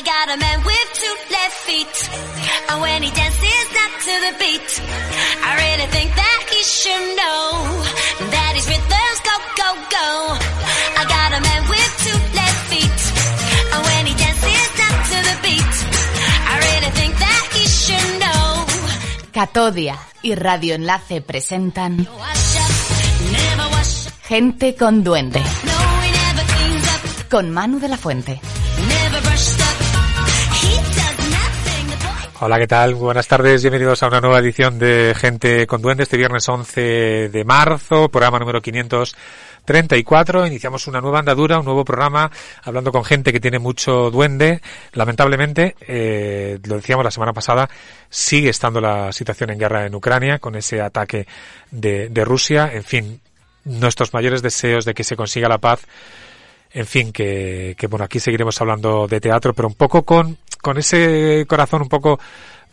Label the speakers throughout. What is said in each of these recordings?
Speaker 1: I got a man with two left feet. And when he dances not to the beat, I really think that he should know that his rhythms go, go, go. I got a man with two left feet. And when he dances not to the beat, I really think that he should know.
Speaker 2: Catodia y Radio Enlace presentan. Gente con Duende, con Manu de la Fuente.
Speaker 3: Hola, ¿qué tal? Buenas tardes, bienvenidos a una nueva edición de Gente con Duende, este viernes 11 de marzo, programa número 534. Iniciamos una nueva andadura, un nuevo programa, hablando con gente que tiene mucho duende. Lamentablemente, eh, lo decíamos la semana pasada, sigue estando la situación en guerra en Ucrania, con ese ataque de, de Rusia. En fin, nuestros mayores deseos de que se consiga la paz en fin, que, que bueno, aquí seguiremos hablando de teatro, pero un poco con, con ese corazón un poco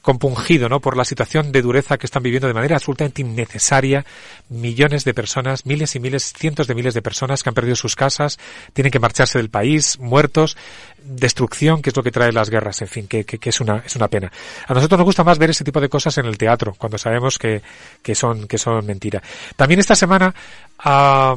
Speaker 3: compungido, ¿no? Por la situación de dureza que están viviendo de manera absolutamente innecesaria millones de personas, miles y miles, cientos de miles de personas que han perdido sus casas, tienen que marcharse del país, muertos, destrucción, que es lo que trae las guerras, en fin, que, que, es una, es una pena. A nosotros nos gusta más ver ese tipo de cosas en el teatro, cuando sabemos que, que son, que son mentira. También esta semana, ah,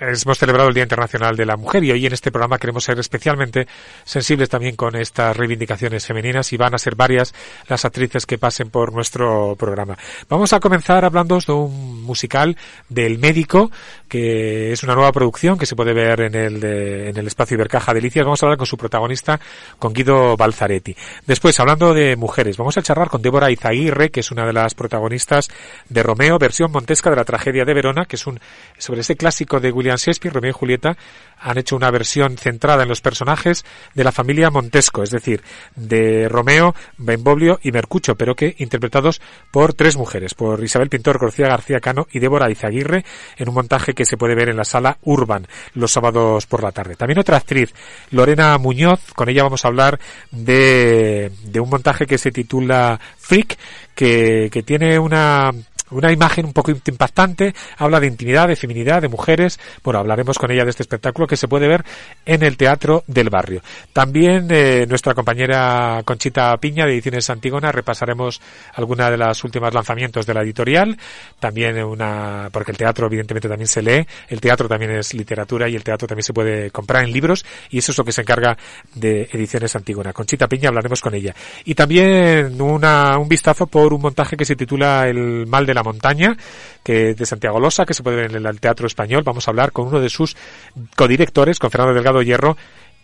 Speaker 3: hemos celebrado el Día Internacional de la Mujer y hoy en este programa queremos ser especialmente sensibles también con estas reivindicaciones femeninas y van a ser varias las actrices que pasen por nuestro programa. Vamos a comenzar hablando de un musical del médico que es una nueva producción que se puede ver en el, en el espacio Ibercaja Delicias. Vamos a hablar con su protagonista, con Guido Balzaretti. Después, hablando de mujeres, vamos a charlar con Débora Izaguirre, que es una de las protagonistas de Romeo, versión montesca de la tragedia de Verona, que es un sobre ese clásico de William Shakespeare, Romeo y Julieta, han hecho una versión centrada en los personajes de la familia Montesco, es decir, de Romeo, Benvolio y Mercucho, pero que interpretados por tres mujeres, por Isabel Pintor, García García Cano y Débora Izaguirre, en un montaje que se puede ver en la sala Urban los sábados por la tarde. También otra actriz, Lorena Muñoz, con ella vamos a hablar de, de un montaje que se titula Freak, que, que tiene una una imagen un poco impactante, habla de intimidad, de feminidad, de mujeres. Bueno, hablaremos con ella de este espectáculo que se puede ver en el Teatro del Barrio. También eh, nuestra compañera Conchita Piña de Ediciones Antígona repasaremos alguna de las últimas lanzamientos de la editorial. También una, porque el teatro evidentemente también se lee, el teatro también es literatura y el teatro también se puede comprar en libros y eso es lo que se encarga de Ediciones Antígona. Conchita Piña hablaremos con ella. Y también una, un vistazo por un montaje que se titula El mal de la montaña, que de Santiago Losa, que se puede ver en el Teatro Español. Vamos a hablar con uno de sus codirectores, con Fernando Delgado Hierro,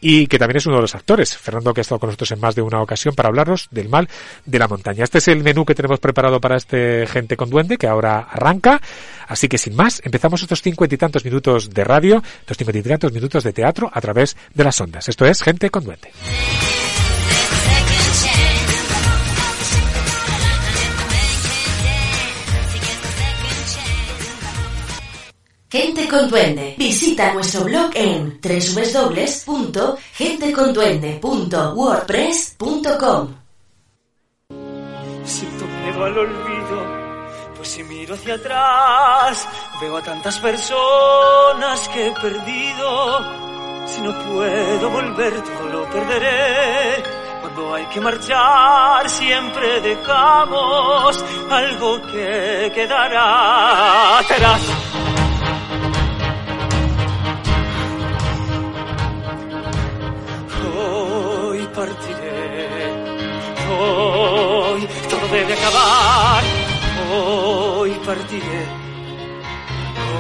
Speaker 3: y que también es uno de los actores, Fernando, que ha estado con nosotros en más de una ocasión para hablarnos del mal de la montaña. Este es el menú que tenemos preparado para este Gente con Duende, que ahora arranca. Así que sin más, empezamos estos cincuenta y tantos minutos de radio, estos cincuenta y tantos minutos de teatro a través de las ondas. Esto es Gente con Duende.
Speaker 4: Gente con Duende. Visita nuestro blog en www.genteconduende.wordpress.com.
Speaker 5: Siento miedo al olvido, pues si miro hacia atrás, veo a tantas personas que he perdido. Si no puedo volver, todo lo perderé. Cuando hay que marchar, siempre dejamos algo que quedará atrás. Acabar. Hoy partiré.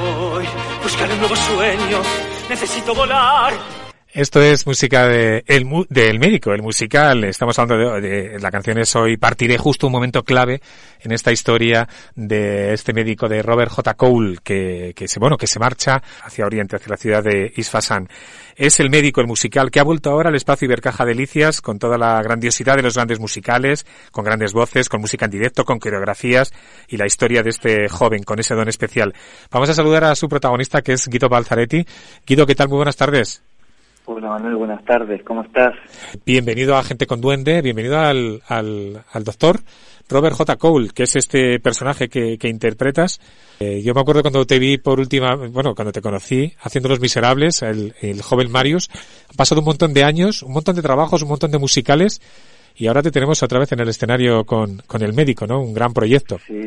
Speaker 5: Hoy buscaré un nuevo sueño. Necesito volar.
Speaker 3: Esto es música de el, mu- del médico, el musical. Estamos hablando de, de- la canción es hoy partiré justo un momento clave en esta historia de este médico de Robert J. Cole que, que se bueno que se marcha hacia Oriente, hacia la ciudad de Isfahan. Es el médico, el musical que ha vuelto ahora al espacio Ibercaja Delicias con toda la grandiosidad de los grandes musicales, con grandes voces, con música en directo, con coreografías y la historia de este joven con ese don especial. Vamos a saludar a su protagonista que es Guido Balzaretti. Guido, ¿qué tal? Muy buenas tardes.
Speaker 6: Hola Manuel, buenas tardes, ¿cómo estás?
Speaker 3: Bienvenido a Gente con Duende, bienvenido al, al, al doctor Robert J. Cole, que es este personaje que, que interpretas. Eh, yo me acuerdo cuando te vi por última, bueno, cuando te conocí haciendo Los Miserables, el, el joven Marius. Han pasado un montón de años, un montón de trabajos, un montón de musicales y ahora te tenemos otra vez en el escenario con, con el médico, ¿no? Un gran proyecto.
Speaker 6: Sí,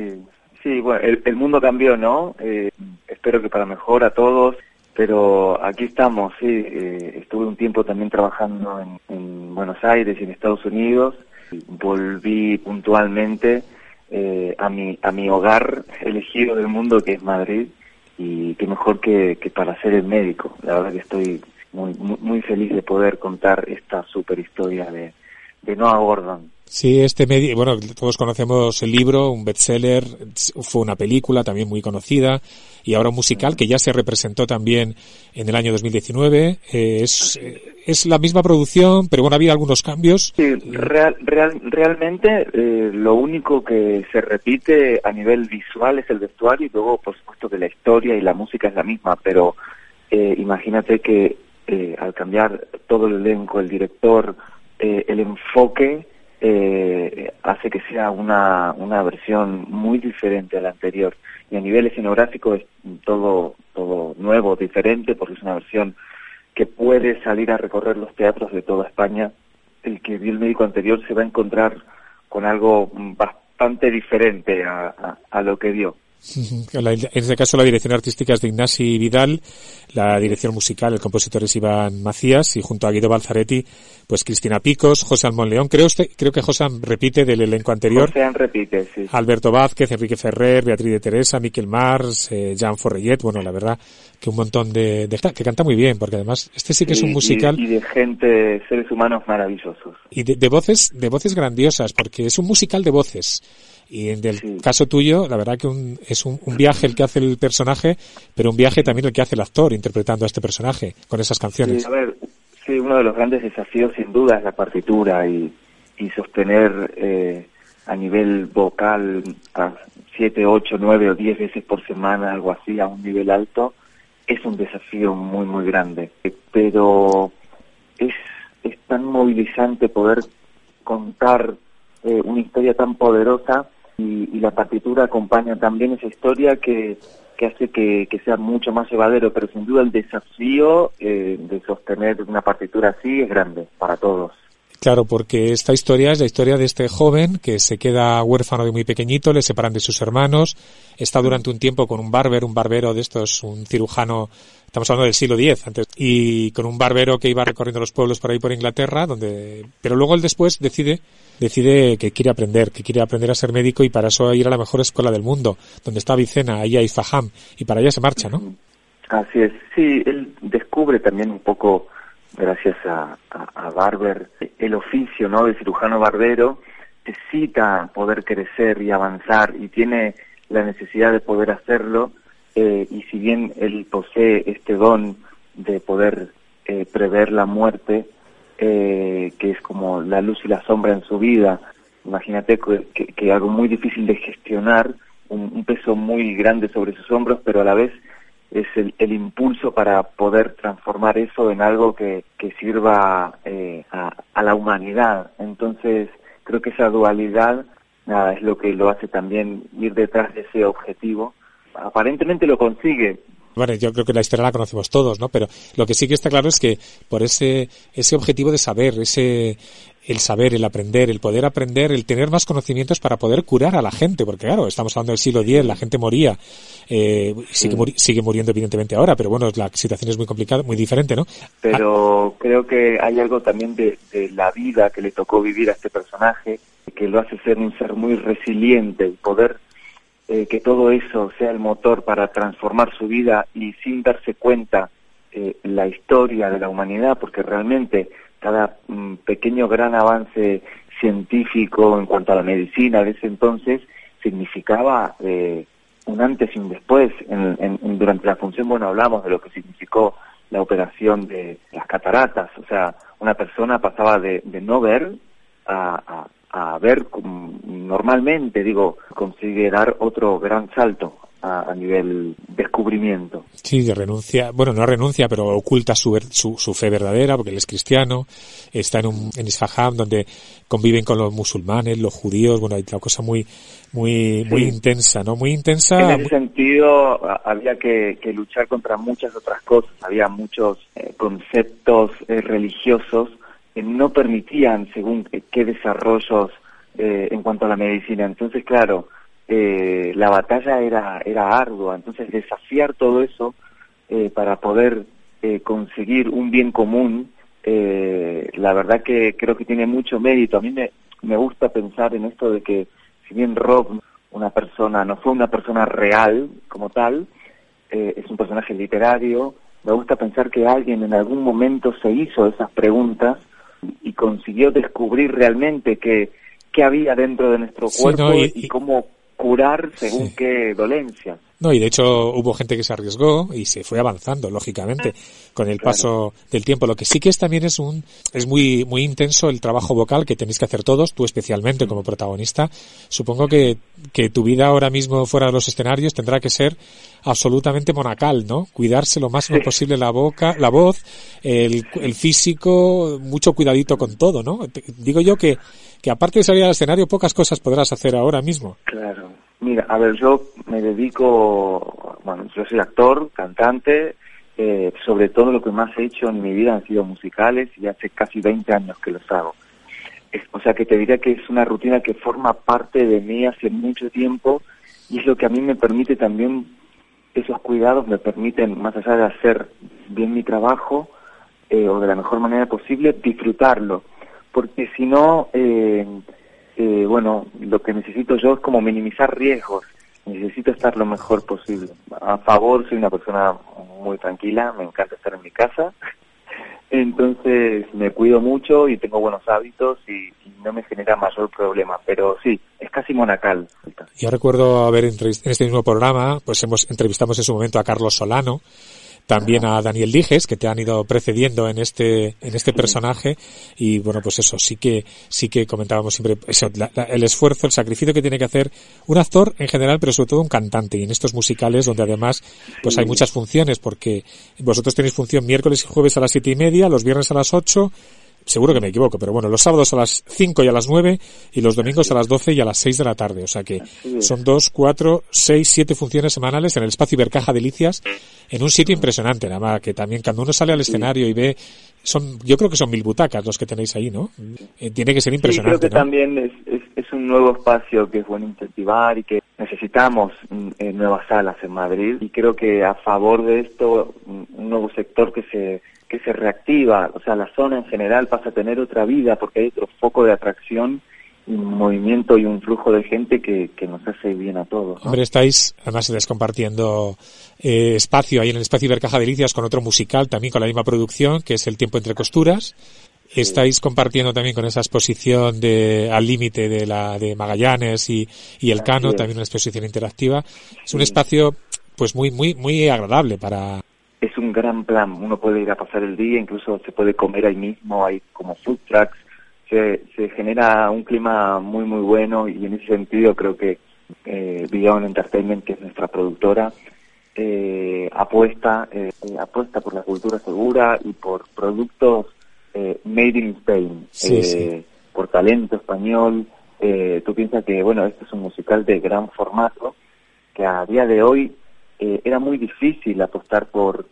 Speaker 6: sí, bueno, el, el mundo cambió, ¿no? Eh, espero que para mejor a todos, pero aquí estamos, sí. Eh, estuve un tiempo también trabajando en, en Buenos Aires y en Estados Unidos volví puntualmente eh, a mi a mi hogar elegido del mundo que es Madrid y qué mejor que, que para ser el médico la verdad que estoy muy muy, muy feliz de poder contar esta super historia de de Noah Gordon
Speaker 3: Sí, este medio, bueno, todos conocemos el libro, un bestseller, fue una película también muy conocida y ahora un musical que ya se representó también en el año 2019. Eh, es, es la misma producción, pero bueno, ha habido algunos cambios.
Speaker 6: Sí, real, real, realmente eh, lo único que se repite a nivel visual es el vestuario y luego, por supuesto, que la historia y la música es la misma, pero eh, imagínate que eh, al cambiar todo el elenco, el director, eh, el enfoque, eh, hace que sea una, una versión muy diferente a la anterior. Y a nivel escenográfico es todo, todo nuevo, diferente, porque es una versión que puede salir a recorrer los teatros de toda España. El que vio el médico anterior se va a encontrar con algo bastante diferente a, a, a lo que vio.
Speaker 3: En este caso la dirección artística es de Ignasi Vidal, la dirección musical, el compositor es Iván Macías y junto a Guido Balzaretti, pues Cristina Picos, José Almón León. Creo, usted, creo que José repite del elenco anterior.
Speaker 6: José repite, sí.
Speaker 3: Alberto Vázquez, Enrique Ferrer, Beatriz de Teresa, Miquel Mars, eh, Jean Forrellet. Bueno, la verdad que un montón de, de, que canta muy bien, porque además este sí que es un musical.
Speaker 6: Y, y de gente, seres humanos maravillosos.
Speaker 3: Y de, de voces, de voces grandiosas, porque es un musical de voces. Y en el sí. caso tuyo, la verdad que un, es un, un, viaje el que hace el personaje, pero un viaje también el que hace el actor interpretando a este personaje con esas canciones.
Speaker 6: Sí, a ver, sí, uno de los grandes desafíos sin duda es la partitura y, y sostener eh, a nivel vocal a siete, ocho, nueve o diez veces por semana, algo así, a un nivel alto, es un desafío muy, muy grande. Pero es, es tan movilizante poder contar eh, una historia tan poderosa y, y, la partitura acompaña también esa historia que, que hace que, que, sea mucho más llevadero, pero sin duda el desafío eh, de sostener una partitura así es grande para todos.
Speaker 3: Claro, porque esta historia es la historia de este joven que se queda huérfano de muy pequeñito, le separan de sus hermanos, está durante un tiempo con un barbero, un barbero de estos, un cirujano, estamos hablando del siglo X, antes, y con un barbero que iba recorriendo los pueblos por ahí por Inglaterra, donde, pero luego él después decide, decide que quiere aprender, que quiere aprender a ser médico y para eso ir a la mejor escuela del mundo, donde está Vicena, ahí hay Faham, y para allá se marcha, ¿no?
Speaker 6: Así es, sí, él descubre también un poco gracias a, Barber, el oficio ¿no? de cirujano barbero necesita poder crecer y avanzar y tiene la necesidad de poder hacerlo eh, y si bien él posee este don de poder eh, prever la muerte, eh, que es como la luz y la sombra en su vida, imagínate que, algo muy difícil de gestionar, un peso muy grande sobre sus hombros, pero a la vez es el, el, impulso para poder transformar eso en algo que, que sirva eh, a, a, la humanidad. Entonces, creo que esa dualidad, nada, es lo que lo hace también ir detrás de ese objetivo. Aparentemente lo consigue,
Speaker 3: bueno, yo creo que la historia la conocemos todos, ¿no? Pero lo que sí que está claro es que por ese, ese objetivo de saber, ese, el saber, el aprender, el poder aprender, el tener más conocimientos para poder curar a la gente, porque claro, estamos hablando del siglo X, la gente moría, eh, sigue, muri sigue muriendo evidentemente ahora, pero bueno, la situación es muy complicada, muy diferente, ¿no?
Speaker 6: Pero ah. creo que hay algo también de, de la vida que le tocó vivir a este personaje, que lo hace ser un ser muy resiliente y poder eh, que todo eso sea el motor para transformar su vida y sin darse cuenta eh, la historia de la humanidad, porque realmente cada mm, pequeño gran avance científico en cuanto a la medicina de ese entonces significaba eh, un antes y un después. Durante la función, bueno, hablamos de lo que significó la operación de las cataratas, o sea, una persona pasaba de, no ver a, ver normalmente, digo, consigue dar otro gran salto a, a nivel descubrimiento.
Speaker 3: Sí, renuncia, bueno, no renuncia, pero oculta su, su, su fe verdadera, porque él es cristiano, está en un, en Isfahan, donde conviven con los musulmanes, los judíos, bueno, hay una cosa muy, muy, muy intensa, ¿no? Muy intensa.
Speaker 6: En ese
Speaker 3: muy-
Speaker 6: sentido, había que, que luchar contra muchas otras cosas. Había muchos eh, conceptos eh, religiosos que no permitían, según qué- qué desarrollos eh, en cuanto a la medicina. Entonces, claro, eh, la batalla era, era ardua. Entonces, desafiar todo eso eh, para poder eh, conseguir un bien común, eh, la verdad que creo que tiene mucho mérito. A mí me, me gusta pensar en esto de que si bien Rob, una persona, no fue una persona real como tal, eh, es un personaje literario, me gusta pensar que alguien en algún momento se hizo esas preguntas y consiguió descubrir realmente qué, qué había dentro de nuestro
Speaker 3: Sí,
Speaker 6: cuerpo
Speaker 3: no, y-
Speaker 6: y,
Speaker 3: y-
Speaker 6: cómo curar según
Speaker 3: Sí.
Speaker 6: qué dolencias.
Speaker 3: No, y de hecho hubo gente que se arriesgó y se fue avanzando, lógicamente, con el
Speaker 6: Claro.
Speaker 3: paso del tiempo. Lo que sí que es también es un, es muy, muy intenso el trabajo vocal que tenéis que hacer todos, tú especialmente como protagonista. Supongo que, que tu vida ahora mismo fuera de los escenarios tendrá que ser absolutamente monacal, ¿no? Cuidarse lo máximo
Speaker 6: Sí.
Speaker 3: posible la boca, la voz, el, el físico, mucho cuidadito con todo, ¿no? Te- digo yo que, que aparte de salir al escenario, pocas cosas podrás hacer ahora mismo.
Speaker 6: Claro. A ver, yo me dedico, bueno, yo soy actor, cantante, eh, sobre todo lo que más he hecho en mi vida han sido musicales y hace casi 20 años que los hago. O sea que te diría que es una rutina que forma parte de mí hace mucho tiempo y es lo que a mí me permite también, esos cuidados me permiten, más allá de hacer bien mi trabajo eh, o de la mejor manera posible, disfrutarlo. Porque si no, eh, eh, bueno, lo que necesito yo es como minimizar riesgos. Necesito estar lo mejor posible. A favor, soy una persona muy tranquila, me encanta estar en mi casa. Entonces me cuido mucho y tengo buenos hábitos y, y no me genera mayor problema. Pero sí, es casi monacal.
Speaker 3: Yo recuerdo haber en este mismo programa, pues hemos entrevistamos en su momento a Carlos Solano, también a Daniel Dijes, que te han ido precediendo en este, en este personaje, y bueno, pues eso, sí que, sí que comentábamos siempre eso, la- la- el esfuerzo, el sacrificio que tiene que hacer un actor en general, pero sobre todo un cantante, y en estos musicales donde además, pues hay muchas funciones, porque vosotros tenéis función miércoles y jueves a las siete y media, los viernes a las ocho, seguro que me equivoco, pero bueno, los sábados a las 5 y a las 9 y los domingos a las 12 y a las 6 de la tarde. O sea que son dos, cuatro, seis, siete funciones semanales en el espacio Ibercaja Delicias, en un sitio impresionante, nada más, que también cuando uno sale al escenario y ve, son, yo creo que son mil butacas los que tenéis ahí, ¿no? Eh, tiene que ser
Speaker 6: Sí, creo
Speaker 3: impresionante,
Speaker 6: que
Speaker 3: ¿no?
Speaker 6: también es, es, es un nuevo espacio que es bueno incentivar y que necesitamos mm, eh, nuevas salas en Madrid y creo que a favor de esto mm, un nuevo sector que se que se reactiva, o sea, la zona en general pasa a tener otra vida porque hay otro foco de atracción y un movimiento y un flujo de gente que, que nos hace bien a todos. ¿no?
Speaker 3: Hombre, estáis, además estáis compartiendo eh, espacio ahí en el espacio Ibercaja Delicias con otro musical también con la misma producción, que es El tiempo entre costuras. Estáis compartiendo también con esa exposición de al límite de la de Magallanes y, y el
Speaker 6: Así
Speaker 3: Cano,
Speaker 6: es.
Speaker 3: también una exposición interactiva. Es un
Speaker 6: Sí.
Speaker 3: espacio pues muy muy muy agradable para
Speaker 6: es un gran plan. Uno puede ir a pasar el día, incluso se puede comer ahí mismo, hay como food trucks. Se, se genera un clima muy, muy bueno y en ese sentido creo que eh, Beyond Entertainment, que es nuestra productora, eh, apuesta, eh, apuesta por la cultura segura y por productos eh, made in Spain,
Speaker 3: Sí,
Speaker 6: eh,
Speaker 3: sí.
Speaker 6: por talento español. Eh, tú piensas que, bueno, este es un musical de gran formato, que a día de hoy eh, era muy difícil apostar por,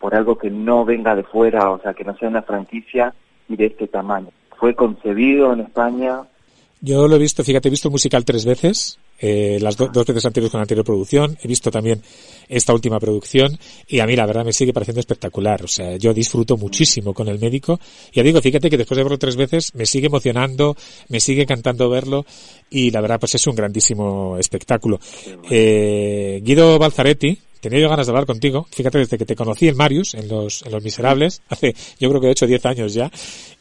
Speaker 6: por algo que no venga de fuera, o sea, que no sea una franquicia y de este tamaño. Fue concebido en España,
Speaker 3: Yo lo he visto, fíjate, he visto el musical tres veces, eh, las do- dos veces anteriores con la anterior producción, he visto también esta última producción y a mí la verdad me sigue pareciendo espectacular, o sea, yo disfruto muchísimo con el médico, ya digo, fíjate que después de verlo tres veces me sigue emocionando, me sigue encantando verlo y la verdad pues es un grandísimo espectáculo. Eh, Guido Balzaretti, tenía yo ganas de hablar contigo, fíjate desde que te conocí en Marius, en los, en los Miserables, hace yo creo que 8 o 10 años ya,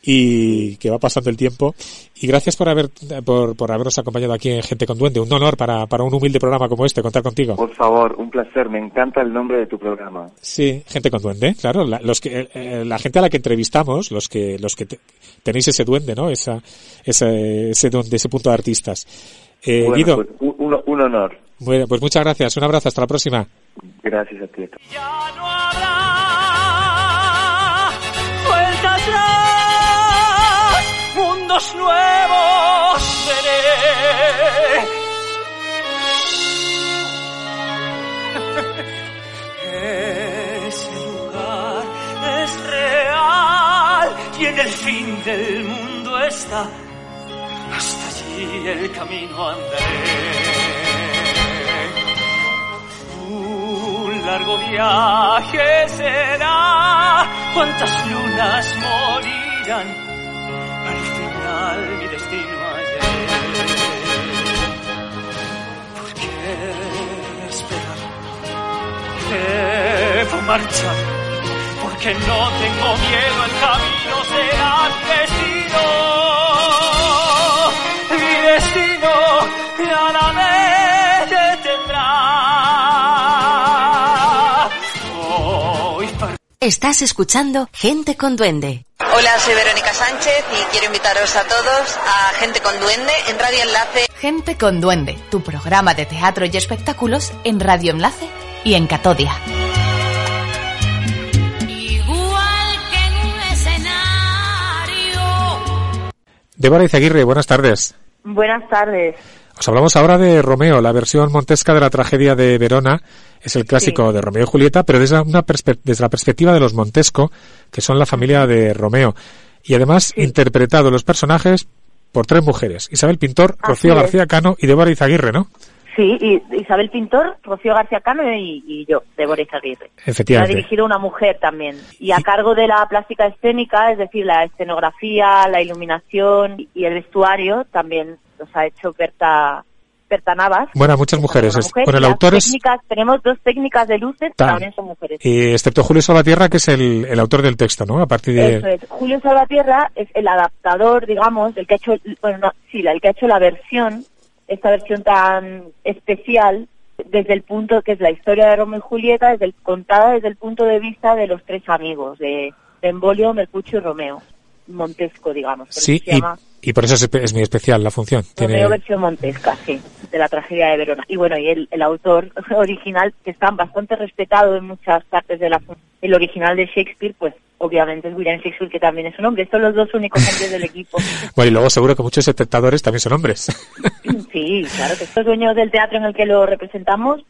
Speaker 3: y que va pasando el tiempo. Y gracias por haber, por, por habernos acompañado aquí en Gente con Duende. Un honor para, para un humilde programa como este, contar contigo.
Speaker 6: por favor, un placer, me encanta el nombre de tu programa.
Speaker 3: Sí, Gente con Duende, claro. La, los que, eh, eh, la gente a la que entrevistamos, los que, los que te- tenéis ese duende, ¿no? Esa, ese, ese duende, ese punto de artistas. Eh,
Speaker 6: Bueno,
Speaker 3: Guido,
Speaker 6: pues,
Speaker 7: un, un honor.
Speaker 3: Bueno, pues muchas gracias. Un abrazo. Hasta la próxima.
Speaker 7: Gracias a ti.
Speaker 5: Mundos nuevos veré. Ese lugar es real y en el fin del mundo está. Hasta allí el camino andaré. Un largo viaje será, cuántas lunas morirán, final mi destino hallaré. ¿Por qué esperar? Debo marchar, porque no tengo miedo, el camino será destino, mi destino, nada me detendrá.
Speaker 4: Estás escuchando Gente con Duende.
Speaker 8: Hola, soy Verónica Sánchez y quiero invitaros a todos a Gente con Duende en Radio Enlace.
Speaker 2: Gente con Duende, tu programa de teatro y espectáculos en Radio Enlace y en Catodia.
Speaker 1: Igual que en un escenario.
Speaker 3: Débora Izaguirre, buenas tardes.
Speaker 9: Buenas tardes.
Speaker 3: Os hablamos ahora de Romeo, la versión montesca de la tragedia de Verona. Es el clásico de Romeo y Julieta, pero desde, una desde la perspectiva de los Montesco, que son la familia de Romeo. Y además interpretado los personajes por tres mujeres. Isabel Pintor,
Speaker 9: Así
Speaker 3: Rocío
Speaker 9: es.
Speaker 3: García Cano y Débora Izaguirre, ¿no?
Speaker 9: Sí, y Isabel Pintor, Rocío García Cano y, y yo, Débora Izaguirre. Ha
Speaker 3: Efectivamente.
Speaker 9: dirigido una mujer también. Y a cargo de la plástica escénica, es decir, la escenografía, la iluminación y el vestuario, también los ha hecho Berta, Berta Navas.
Speaker 3: Bueno, muchas mujeres.
Speaker 9: mujer,
Speaker 3: Bueno, el
Speaker 9: y
Speaker 3: autor es,
Speaker 9: técnicas- tenemos dos técnicas de luces que también son mujeres.
Speaker 3: eh, excepto Julio Salvatierra, que es el, el autor del texto, ¿no? A partir de...
Speaker 9: Eso es. Julio Salvatierra es el adaptador, digamos, el que ha hecho, bueno, no, sí, el que ha hecho la versión, esta versión tan especial, desde el punto que es la historia de Romeo y Julieta, desde el, contada desde el punto de vista de los tres amigos, de Benvolio, Mercucio y Romeo. Montesco, digamos.
Speaker 3: Sí, y,
Speaker 9: llama
Speaker 3: y por eso es, es muy especial la función. Tiene,
Speaker 9: Romeo versión montesca, sí, de la tragedia de Verona. Y bueno, y el, el autor original, que está bastante respetado en muchas partes de la el original de Shakespeare, pues obviamente es William Shakespeare, que también es un hombre. Son los dos únicos hombres del equipo.
Speaker 3: Bueno, y luego seguro que muchos espectadores también son hombres.
Speaker 9: Sí, claro, que los dueños del teatro en el que lo representamos,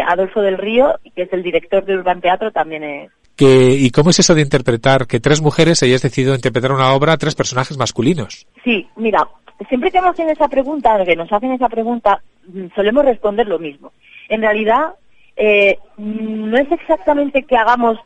Speaker 9: Adolfo del Río, que es el director de Urban Teatro, también es...
Speaker 3: que, ¿Y cómo es eso de interpretar que tres mujeres hayas decidido interpretar una obra a tres personajes masculinos?
Speaker 9: Sí, mira, siempre que nos hacen esa pregunta, que nos hacen esa pregunta, mm, solemos responder lo mismo. En realidad, eh, mm, no es exactamente que hagamos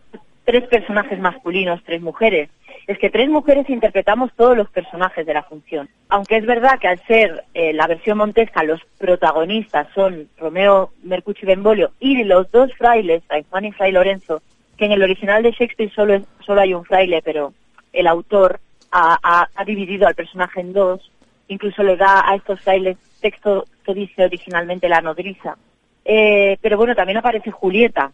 Speaker 9: tres personajes masculinos, tres mujeres. Es que tres mujeres interpretamos todos los personajes de la función. Aunque es verdad que al ser eh, la versión montesca, los protagonistas son Romeo, Mercucio y Benvolio y los dos frailes, Fray Juan y Fray Lorenzo, que en el original de Shakespeare solo, solo hay un fraile, pero el autor ha, ha- ha dividido al personaje en dos, incluso le da a estos frailes texto que dice originalmente la nodriza. Eh, pero bueno, también aparece Julieta,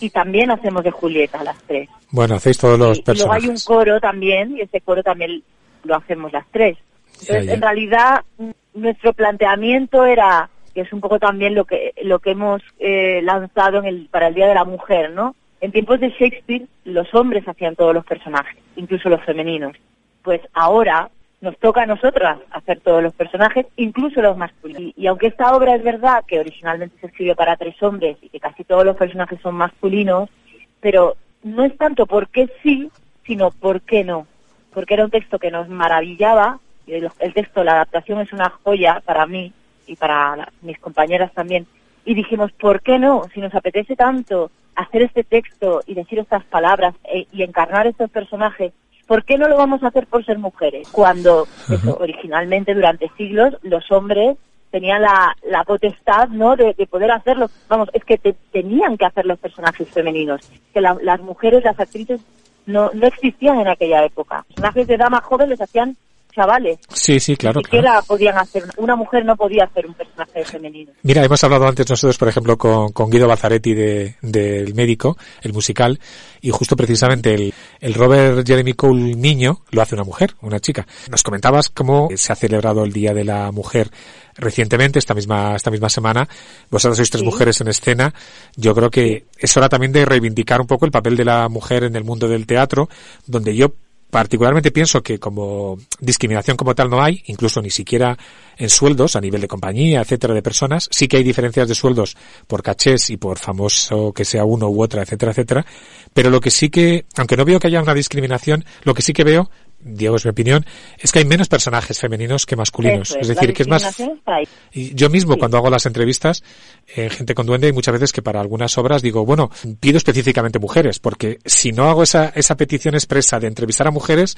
Speaker 9: y también hacemos de Julieta las tres.
Speaker 3: Bueno, hacéis todos los
Speaker 9: Y luego hay un
Speaker 3: personajes.
Speaker 9: coro también, y ese coro también lo hacemos las tres. Entonces,
Speaker 3: ya.
Speaker 9: en realidad, mm, nuestro planteamiento era, que es un poco también lo que, lo que hemos eh, lanzado en el, para el Día de la Mujer, ¿no? En tiempos de Shakespeare, los hombres hacían todos los personajes, incluso los femeninos. Pues ahora nos toca a nosotras hacer todos los personajes, incluso los masculinos. Y, aunque esta obra es verdad que originalmente se escribió para tres hombres y que casi todos los personajes son masculinos, pero no es tanto por qué sí, sino por qué no. Porque era un texto que nos maravillaba, y el, texto, la adaptación es una joya para mí y para mis compañeras también. Y dijimos, ¿por qué no? Si nos apetece tanto hacer este texto y decir estas palabras e- y encarnar estos personajes, ¿por qué no lo vamos a hacer por ser mujeres? Cuando eso, originalmente durante siglos los hombres tenían la, la potestad no de, de poder hacerlo. Vamos, es que te- tenían que hacer los personajes femeninos. Que la- las mujeres, las actrices, no, no existían en aquella época. Personajes de dama joven les hacían chavales.
Speaker 3: Sí, sí, claro,
Speaker 9: Ni
Speaker 3: claro.
Speaker 9: podían hacer, una mujer no podía hacer un personaje femenino.
Speaker 3: Mira, hemos hablado antes nosotros, por ejemplo, con, con Guido Bazzaretti de- del médico, el musical, y justo precisamente el, el Robert Jeremy Cole niño lo hace una mujer, una chica. Nos comentabas cómo se ha celebrado el Día de la Mujer recientemente, esta misma, esta misma semana. Vosotras sois tres
Speaker 9: Sí.
Speaker 3: mujeres en escena. Yo creo que es hora también de reivindicar un poco el papel de la mujer en el mundo del teatro, donde yo particularmente pienso que como discriminación como tal no hay, incluso ni siquiera en sueldos a nivel de compañía, etcétera, de personas, sí que hay diferencias de sueldos por cachés y por famoso que sea uno u otra, etcétera, etcétera, pero lo que sí que, aunque no veo que haya una discriminación, lo que sí que veo, Diego es mi opinión, es que hay menos personajes femeninos que masculinos.
Speaker 9: Eso
Speaker 3: es decir, que es más y yo mismo,
Speaker 9: Sí.
Speaker 3: cuando hago las entrevistas, en Gente con Duende, hay muchas veces que para algunas obras digo, bueno, pido específicamente mujeres, porque si no hago esa, esa petición expresa de entrevistar a mujeres,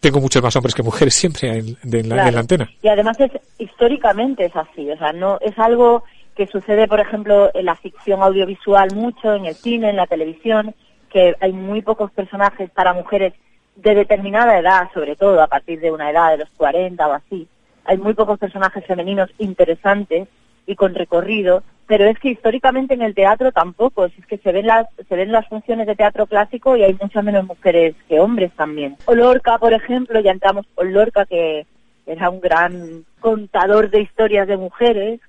Speaker 3: tengo muchos más hombres que mujeres siempre en, de- en la,
Speaker 9: Claro.
Speaker 3: en la antena.
Speaker 9: Y además es históricamente es así, o sea, no es algo que sucede, por ejemplo, en la ficción audiovisual mucho, en el cine, en la televisión, que hay muy pocos personajes para mujeres de determinada edad, sobre todo a partir de una edad de los 40 o así. Hay muy pocos personajes femeninos interesantes y con recorrido, pero es que históricamente en el teatro tampoco, es que se ven las se ven las funciones de teatro clásico y hay muchas menos mujeres que hombres también. O Lorca, por ejemplo, ya entramos con Lorca que era un gran contador de historias de mujeres,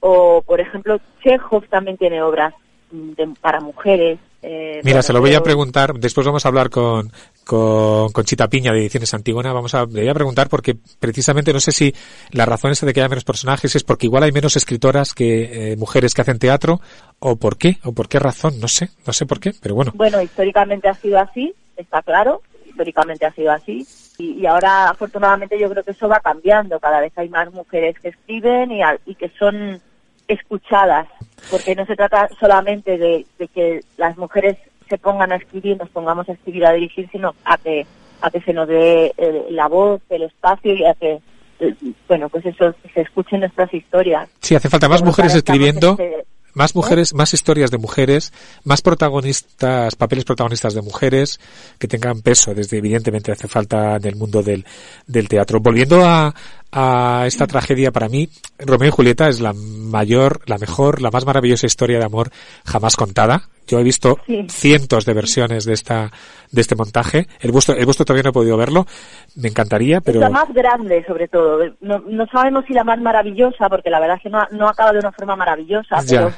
Speaker 9: o por ejemplo Chekhov también tiene obras mm, de- para mujeres. eh,
Speaker 3: Mira, se lo voy a preguntar, después vamos a hablar con, con, con Chita Piña de Ediciones Antígona, vamos a, le voy a preguntar porque precisamente no sé si la razón esa de que haya menos personajes es porque igual hay menos escritoras que eh, mujeres que hacen teatro, o por qué, o por qué razón, no sé, no sé por qué, pero bueno.
Speaker 9: Bueno, históricamente ha sido así, está claro, históricamente ha sido así. Y, ahora, afortunadamente, yo creo que eso va cambiando. Cada vez hay más mujeres que escriben y, y que son escuchadas, porque no se trata solamente de, de que las mujeres se pongan a escribir, nos pongamos a escribir, a dirigir, sino a que a que se nos dé eh, la voz, el espacio y a que, eh, bueno, pues eso, se escuchen nuestras historias.
Speaker 3: Sí, hace falta más mujeres escribiendo,
Speaker 9: este-
Speaker 3: más mujeres, más historias de mujeres, más protagonistas, papeles protagonistas de mujeres que tengan peso, desde evidentemente hace falta en el mundo del, del teatro. Volviendo a, a esta tragedia, para mí, Romeo y Julieta es la mayor, la mejor, la más maravillosa historia de amor jamás contada. Yo he visto
Speaker 9: Sí.
Speaker 3: cientos de versiones de esta, de este montaje. El vuestro, el vuestro todavía no he podido verlo. Me encantaría, pero.
Speaker 9: Es la más grande, sobre todo. No, no sabemos si la más maravillosa, porque la verdad es que no, no acaba de una forma maravillosa.
Speaker 3: Ya.
Speaker 9: Pero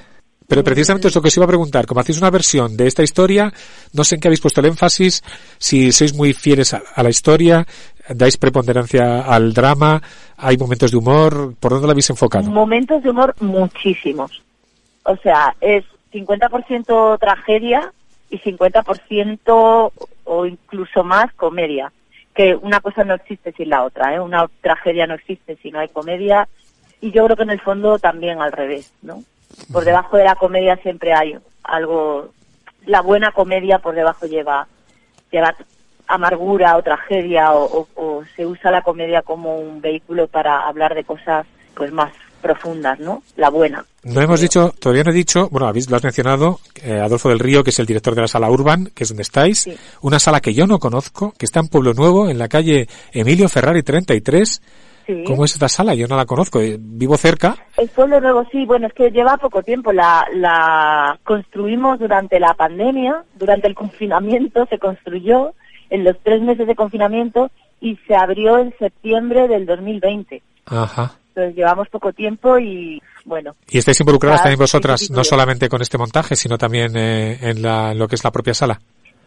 Speaker 3: Pero precisamente es lo que os iba a preguntar. Como hacéis una versión de esta historia, no sé en qué habéis puesto el énfasis, si sois muy fieles a, a la historia, dais preponderancia al drama, hay momentos de humor, ¿por dónde lo habéis enfocado?
Speaker 9: momentos de humor muchísimos. O sea, es 50% tragedia y 50% o incluso más comedia. Que una cosa no existe sin la otra, ¿eh? Una tragedia no existe si no hay comedia. Y yo creo que en el fondo también al revés, ¿no? Por debajo de la comedia siempre hay algo. La buena comedia por debajo lleva, lleva amargura o tragedia o, o- se usa la comedia como un vehículo para hablar de cosas pues más profundas, ¿no? La buena.
Speaker 3: No hemos dicho, todavía no he dicho, bueno, habéis, lo has mencionado, eh, Adolfo del Río, que es el director de la sala Urban, que es donde estáis,
Speaker 9: Sí.
Speaker 3: una sala que yo no conozco, que está en Pueblo Nuevo, en la calle Emilio Ferrari 33.
Speaker 9: Sí.
Speaker 3: ¿Cómo es esta sala? Yo no la conozco, eh, vivo cerca.
Speaker 9: El pueblo nuevo, sí, bueno, es que lleva poco tiempo. La, la construimos durante la pandemia, durante el confinamiento se construyó en los tres meses de confinamiento y se abrió en septiembre del 2020.
Speaker 3: Ajá.
Speaker 9: Entonces llevamos poco tiempo y bueno.
Speaker 3: Y estáis involucradas también vosotras, no solamente con este montaje, sino también eh, en, la, en lo que es la propia sala.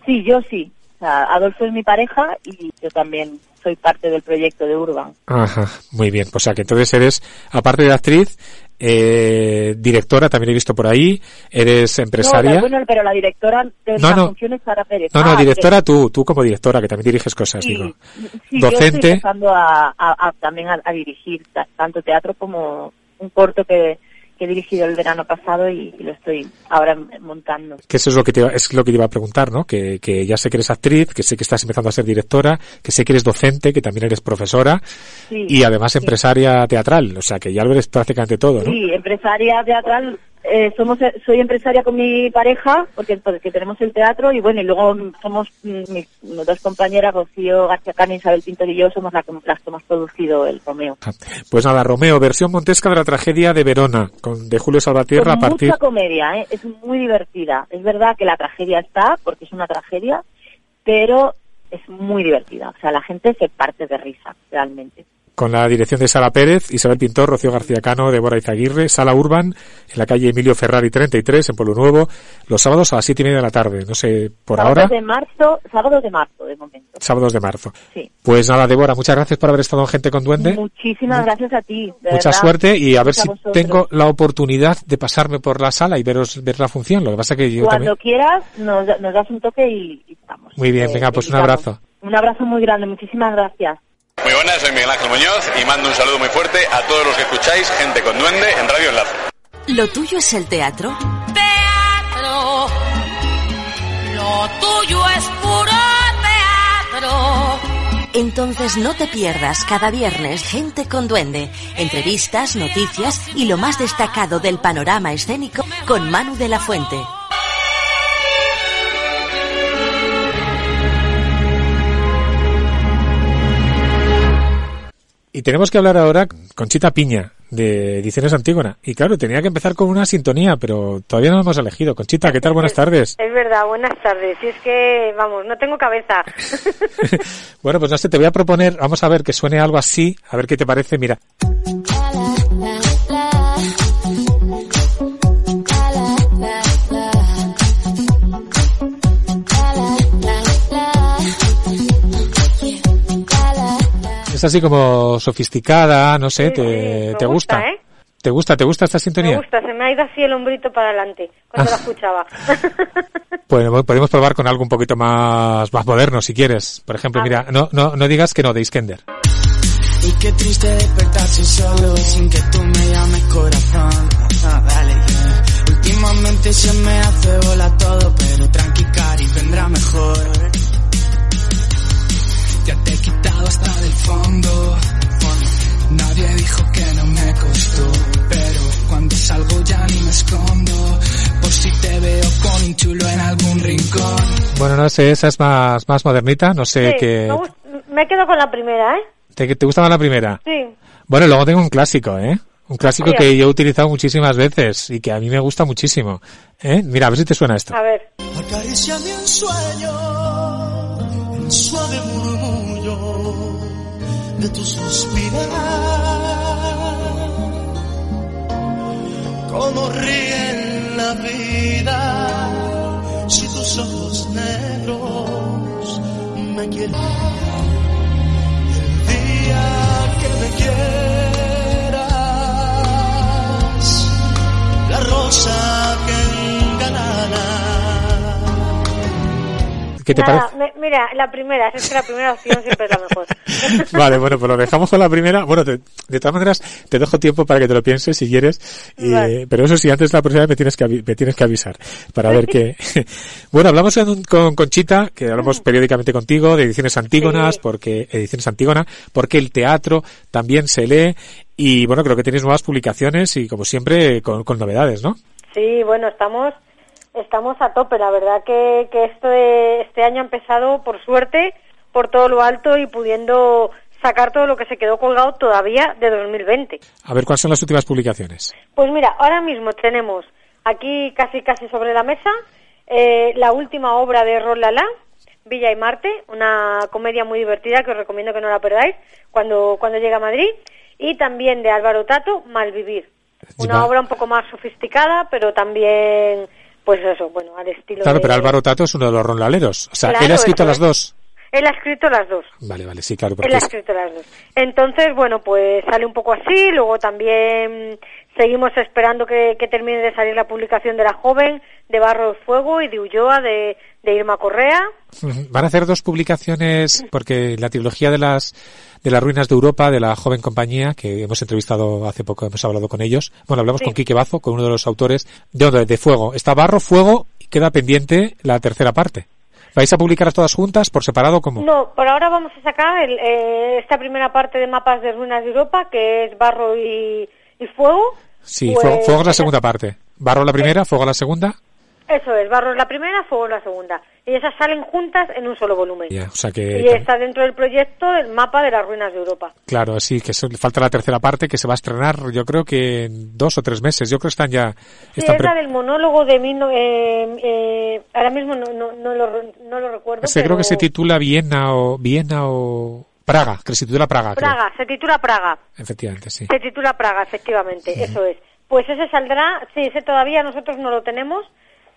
Speaker 9: Sí, yo sí. O sea, Adolfo es mi pareja y yo también soy parte del proyecto de Urban.
Speaker 3: Ajá, muy bien. O sea que entonces eres, aparte de actriz, eh, directora, también he visto por ahí, eres
Speaker 9: No,
Speaker 3: empresaria.
Speaker 9: la- bueno, pero la directora de
Speaker 3: No, no.
Speaker 9: función es Sara Pérez.
Speaker 3: No, no,
Speaker 9: Ah,
Speaker 3: directora tú, tú como directora, que también diriges cosas,
Speaker 9: Sí,
Speaker 3: digo.
Speaker 9: sí, yo
Speaker 3: Docente.
Speaker 9: estoy empezando a, a- a- también a, a dirigir ta- tanto teatro como un corto que, que he dirigido el verano pasado y, lo estoy ahora montando.
Speaker 3: Que eso es lo que te iba, es lo que te iba a preguntar, ¿no? Que, que ya sé que eres actriz, que sé que estás empezando a ser directora, que sé que eres docente, que también eres profesora
Speaker 9: Sí,
Speaker 3: y además
Speaker 9: sí.
Speaker 3: empresaria teatral, o sea que ya lo eres prácticamente todo, ¿no?
Speaker 9: Sí, empresaria teatral. Eh, somos, soy empresaria con mi pareja porque, porque tenemos el teatro y bueno, y luego somos mm, mis, mis dos compañeras, Rocío García Cana Isabel Pintor y yo, somos la que- las que hemos producido el Romeo.
Speaker 3: Pues nada, Romeo, versión montesca de la tragedia de Verona, con de Julio Salvatierra a
Speaker 9: con
Speaker 3: partir
Speaker 9: mucha comedia, ¿eh? es muy divertida. Es verdad que la tragedia está, porque es una tragedia, pero es muy divertida. O sea, la gente se parte de risa, realmente.
Speaker 3: Con la dirección de Sara Pérez, Isabel Pintor, Rocío García Cano, Débora Izaguirre, Sala Urban, en la calle Emilio Ferrari 33, en Pueblo Nuevo, los sábados a las siete y media de la tarde. No sé, por
Speaker 9: sábados
Speaker 3: ahora.
Speaker 9: de marzo, sábados de marzo, de momento.
Speaker 3: Sábados de marzo.
Speaker 9: Sí.
Speaker 3: Pues nada, Débora, muchas gracias por haber estado en Gente con Duende.
Speaker 9: Muchísimas gracias a ti. de
Speaker 3: Mucha
Speaker 9: verdad.
Speaker 3: suerte y a ver
Speaker 9: Gracias
Speaker 3: si tengo la oportunidad de pasarme por la sala y veros ver la función. Lo que pasa que yo
Speaker 9: Cuando
Speaker 3: también.
Speaker 9: quieras, nos, nos das un toque y, y estamos.
Speaker 3: Muy bien,
Speaker 9: Eh,
Speaker 3: venga, pues un abrazo.
Speaker 9: Un abrazo muy grande, muchísimas gracias.
Speaker 10: Muy buenas, soy Miguel Ángel Muñoz y mando un saludo muy fuerte a todos los que escucháis Gente con Duende en Radio Enlace.
Speaker 4: ¿Lo tuyo es el teatro?
Speaker 1: Teatro, lo tuyo es puro teatro.
Speaker 4: Entonces no te pierdas cada viernes Gente con Duende, entrevistas, noticias y lo más destacado del panorama escénico con Manu de la Fuente.
Speaker 3: Y tenemos que hablar ahora con Chita Piña, de Ediciones Antígona. Y claro, tenía que empezar con una sintonía, pero todavía no la hemos elegido. Conchita, ¿qué tal? Buenas tardes.
Speaker 11: Es verdad, buenas tardes. Y es que, vamos, no tengo cabeza.
Speaker 3: Bueno, pues no sé, te voy a proponer, vamos a ver que suene algo así, a ver qué te parece. Mira, así como sofisticada, no sé,
Speaker 11: Sí,
Speaker 3: te,
Speaker 11: me
Speaker 3: te gusta.
Speaker 11: gusta, ¿eh?
Speaker 3: ¿Te gusta? ¿Te gusta esta
Speaker 11: Me
Speaker 3: sintonía?
Speaker 11: gusta, se me ha ido así el hombrito para adelante cuando la escuchaba.
Speaker 3: Pues podemos probar con algo un poquito más, más moderno, si quieres. Por ejemplo, mira, no, no, no digas que no, de Iskender.
Speaker 12: Y qué triste despertarse solo sin que tú me llames corazón. Ah, dale. Últimamente se me hace bola todo, pero tranqui cari, vendrá mejor. Fondo. Nadie dijo que no me costó, pero cuando salgo ya ni me escondo. Por si te veo con un chulo en algún rincón.
Speaker 3: Bueno, no sé, esa es más, más modernita, no sé
Speaker 11: Sí,
Speaker 3: qué...
Speaker 11: me, me quedo con la primera, ¿eh?
Speaker 3: ¿Te, ¿Te gustaba la primera?
Speaker 11: Sí.
Speaker 3: Bueno, luego tengo un clásico, ¿eh? Un clásico
Speaker 11: Mira.
Speaker 3: que yo he utilizado muchísimas veces y que a mí me gusta muchísimo. ¿Eh? Mira, a ver si te suena esto.
Speaker 11: A ver.
Speaker 12: Acariciame un sueño, un suave murmullo de tu suspirar. Como ríe la vida si tus ojos negros me quieren. El día que me quieras, la rosa que engalana.
Speaker 3: ¿Qué te
Speaker 11: Nada,
Speaker 3: parece?
Speaker 11: me- mira, la primera, es que la primera opción siempre es la mejor.
Speaker 3: Vale, bueno, pues lo dejamos con la primera. Bueno, te- de todas maneras, te dejo tiempo para que te lo pienses si quieres. y-
Speaker 11: Vale.
Speaker 3: Pero eso sí, antes de la próxima me tienes que, me tienes que avisar para ver qué. bueno, hablamos con, con Conchita, que hablamos periódicamente contigo, de ediciones antígonas,
Speaker 11: Sí.
Speaker 3: porque, ediciones antígona, porque el teatro también se lee. Y bueno, creo que tienes nuevas publicaciones y como siempre, con, con novedades, ¿no?
Speaker 11: Sí, bueno, estamos estamos a tope. La verdad que, que esto de- este año ha empezado, por suerte, por todo lo alto y pudiendo sacar todo lo que se quedó colgado todavía de 2020.
Speaker 3: A ver, ¿cuáles son las últimas publicaciones?
Speaker 11: Pues mira, ahora mismo tenemos aquí casi casi sobre la mesa eh, la última obra de Rol Lala, Villa y Marte, una comedia muy divertida que os recomiendo que no la perdáis cuando, cuando llegue a Madrid, y también de Álvaro Tato, Malvivir. Una obra un poco más sofisticada, pero también, pues eso, bueno, al estilo
Speaker 3: Claro,
Speaker 11: de-
Speaker 3: pero Álvaro Tato es uno de los ronlaleros. O sea,
Speaker 11: Claro,
Speaker 3: él ha escrito las dos.
Speaker 11: Él ha escrito las dos.
Speaker 3: Vale, vale, sí, claro.
Speaker 11: Él ha
Speaker 3: es-
Speaker 11: escrito las dos. Entonces, bueno, pues sale un poco así. Luego también seguimos esperando que, que termine de salir la publicación de La Joven, de Barro de Fuego y de Ulloa, de, de Irma Correa.
Speaker 3: Van a hacer dos publicaciones porque la trilogía de las de las ruinas de Europa de la joven compañía que hemos entrevistado hace poco hemos hablado con ellos bueno hablamos
Speaker 11: Sí.
Speaker 3: con Quique Bazo con uno de los autores de, de, de Fuego está Barro Fuego y queda pendiente la tercera parte vais a publicarlas todas juntas por separado como
Speaker 11: No, por ahora vamos a sacar el, eh, esta primera parte de mapas de ruinas de Europa, que es Barro y, y Fuego.
Speaker 3: sí
Speaker 11: Pues,
Speaker 3: fuego, Fuego es la segunda parte. Barro la primera Fuego la segunda
Speaker 11: Eso es, Barro es la primera, Fuego es la segunda. Y esas salen juntas en un solo volumen.
Speaker 3: ya, o sea que
Speaker 11: Y está dentro del proyecto el mapa de las ruinas de Europa.
Speaker 3: claro sí que eso- falta la tercera parte que se va a estrenar yo creo que en dos o tres meses yo creo que están ya
Speaker 11: Sí,
Speaker 3: están
Speaker 11: es la del monólogo de mil eh, eh, ahora mismo no, no, no, lo, no lo recuerdo.
Speaker 3: Ese creo que se titula Viena o Viena o Praga, que se titula Praga. creo.
Speaker 11: Praga, se titula Praga.
Speaker 3: Efectivamente, sí.
Speaker 11: Se titula Praga, efectivamente, eso es. Pues ese saldrá, sí, ese todavía nosotros no lo tenemos,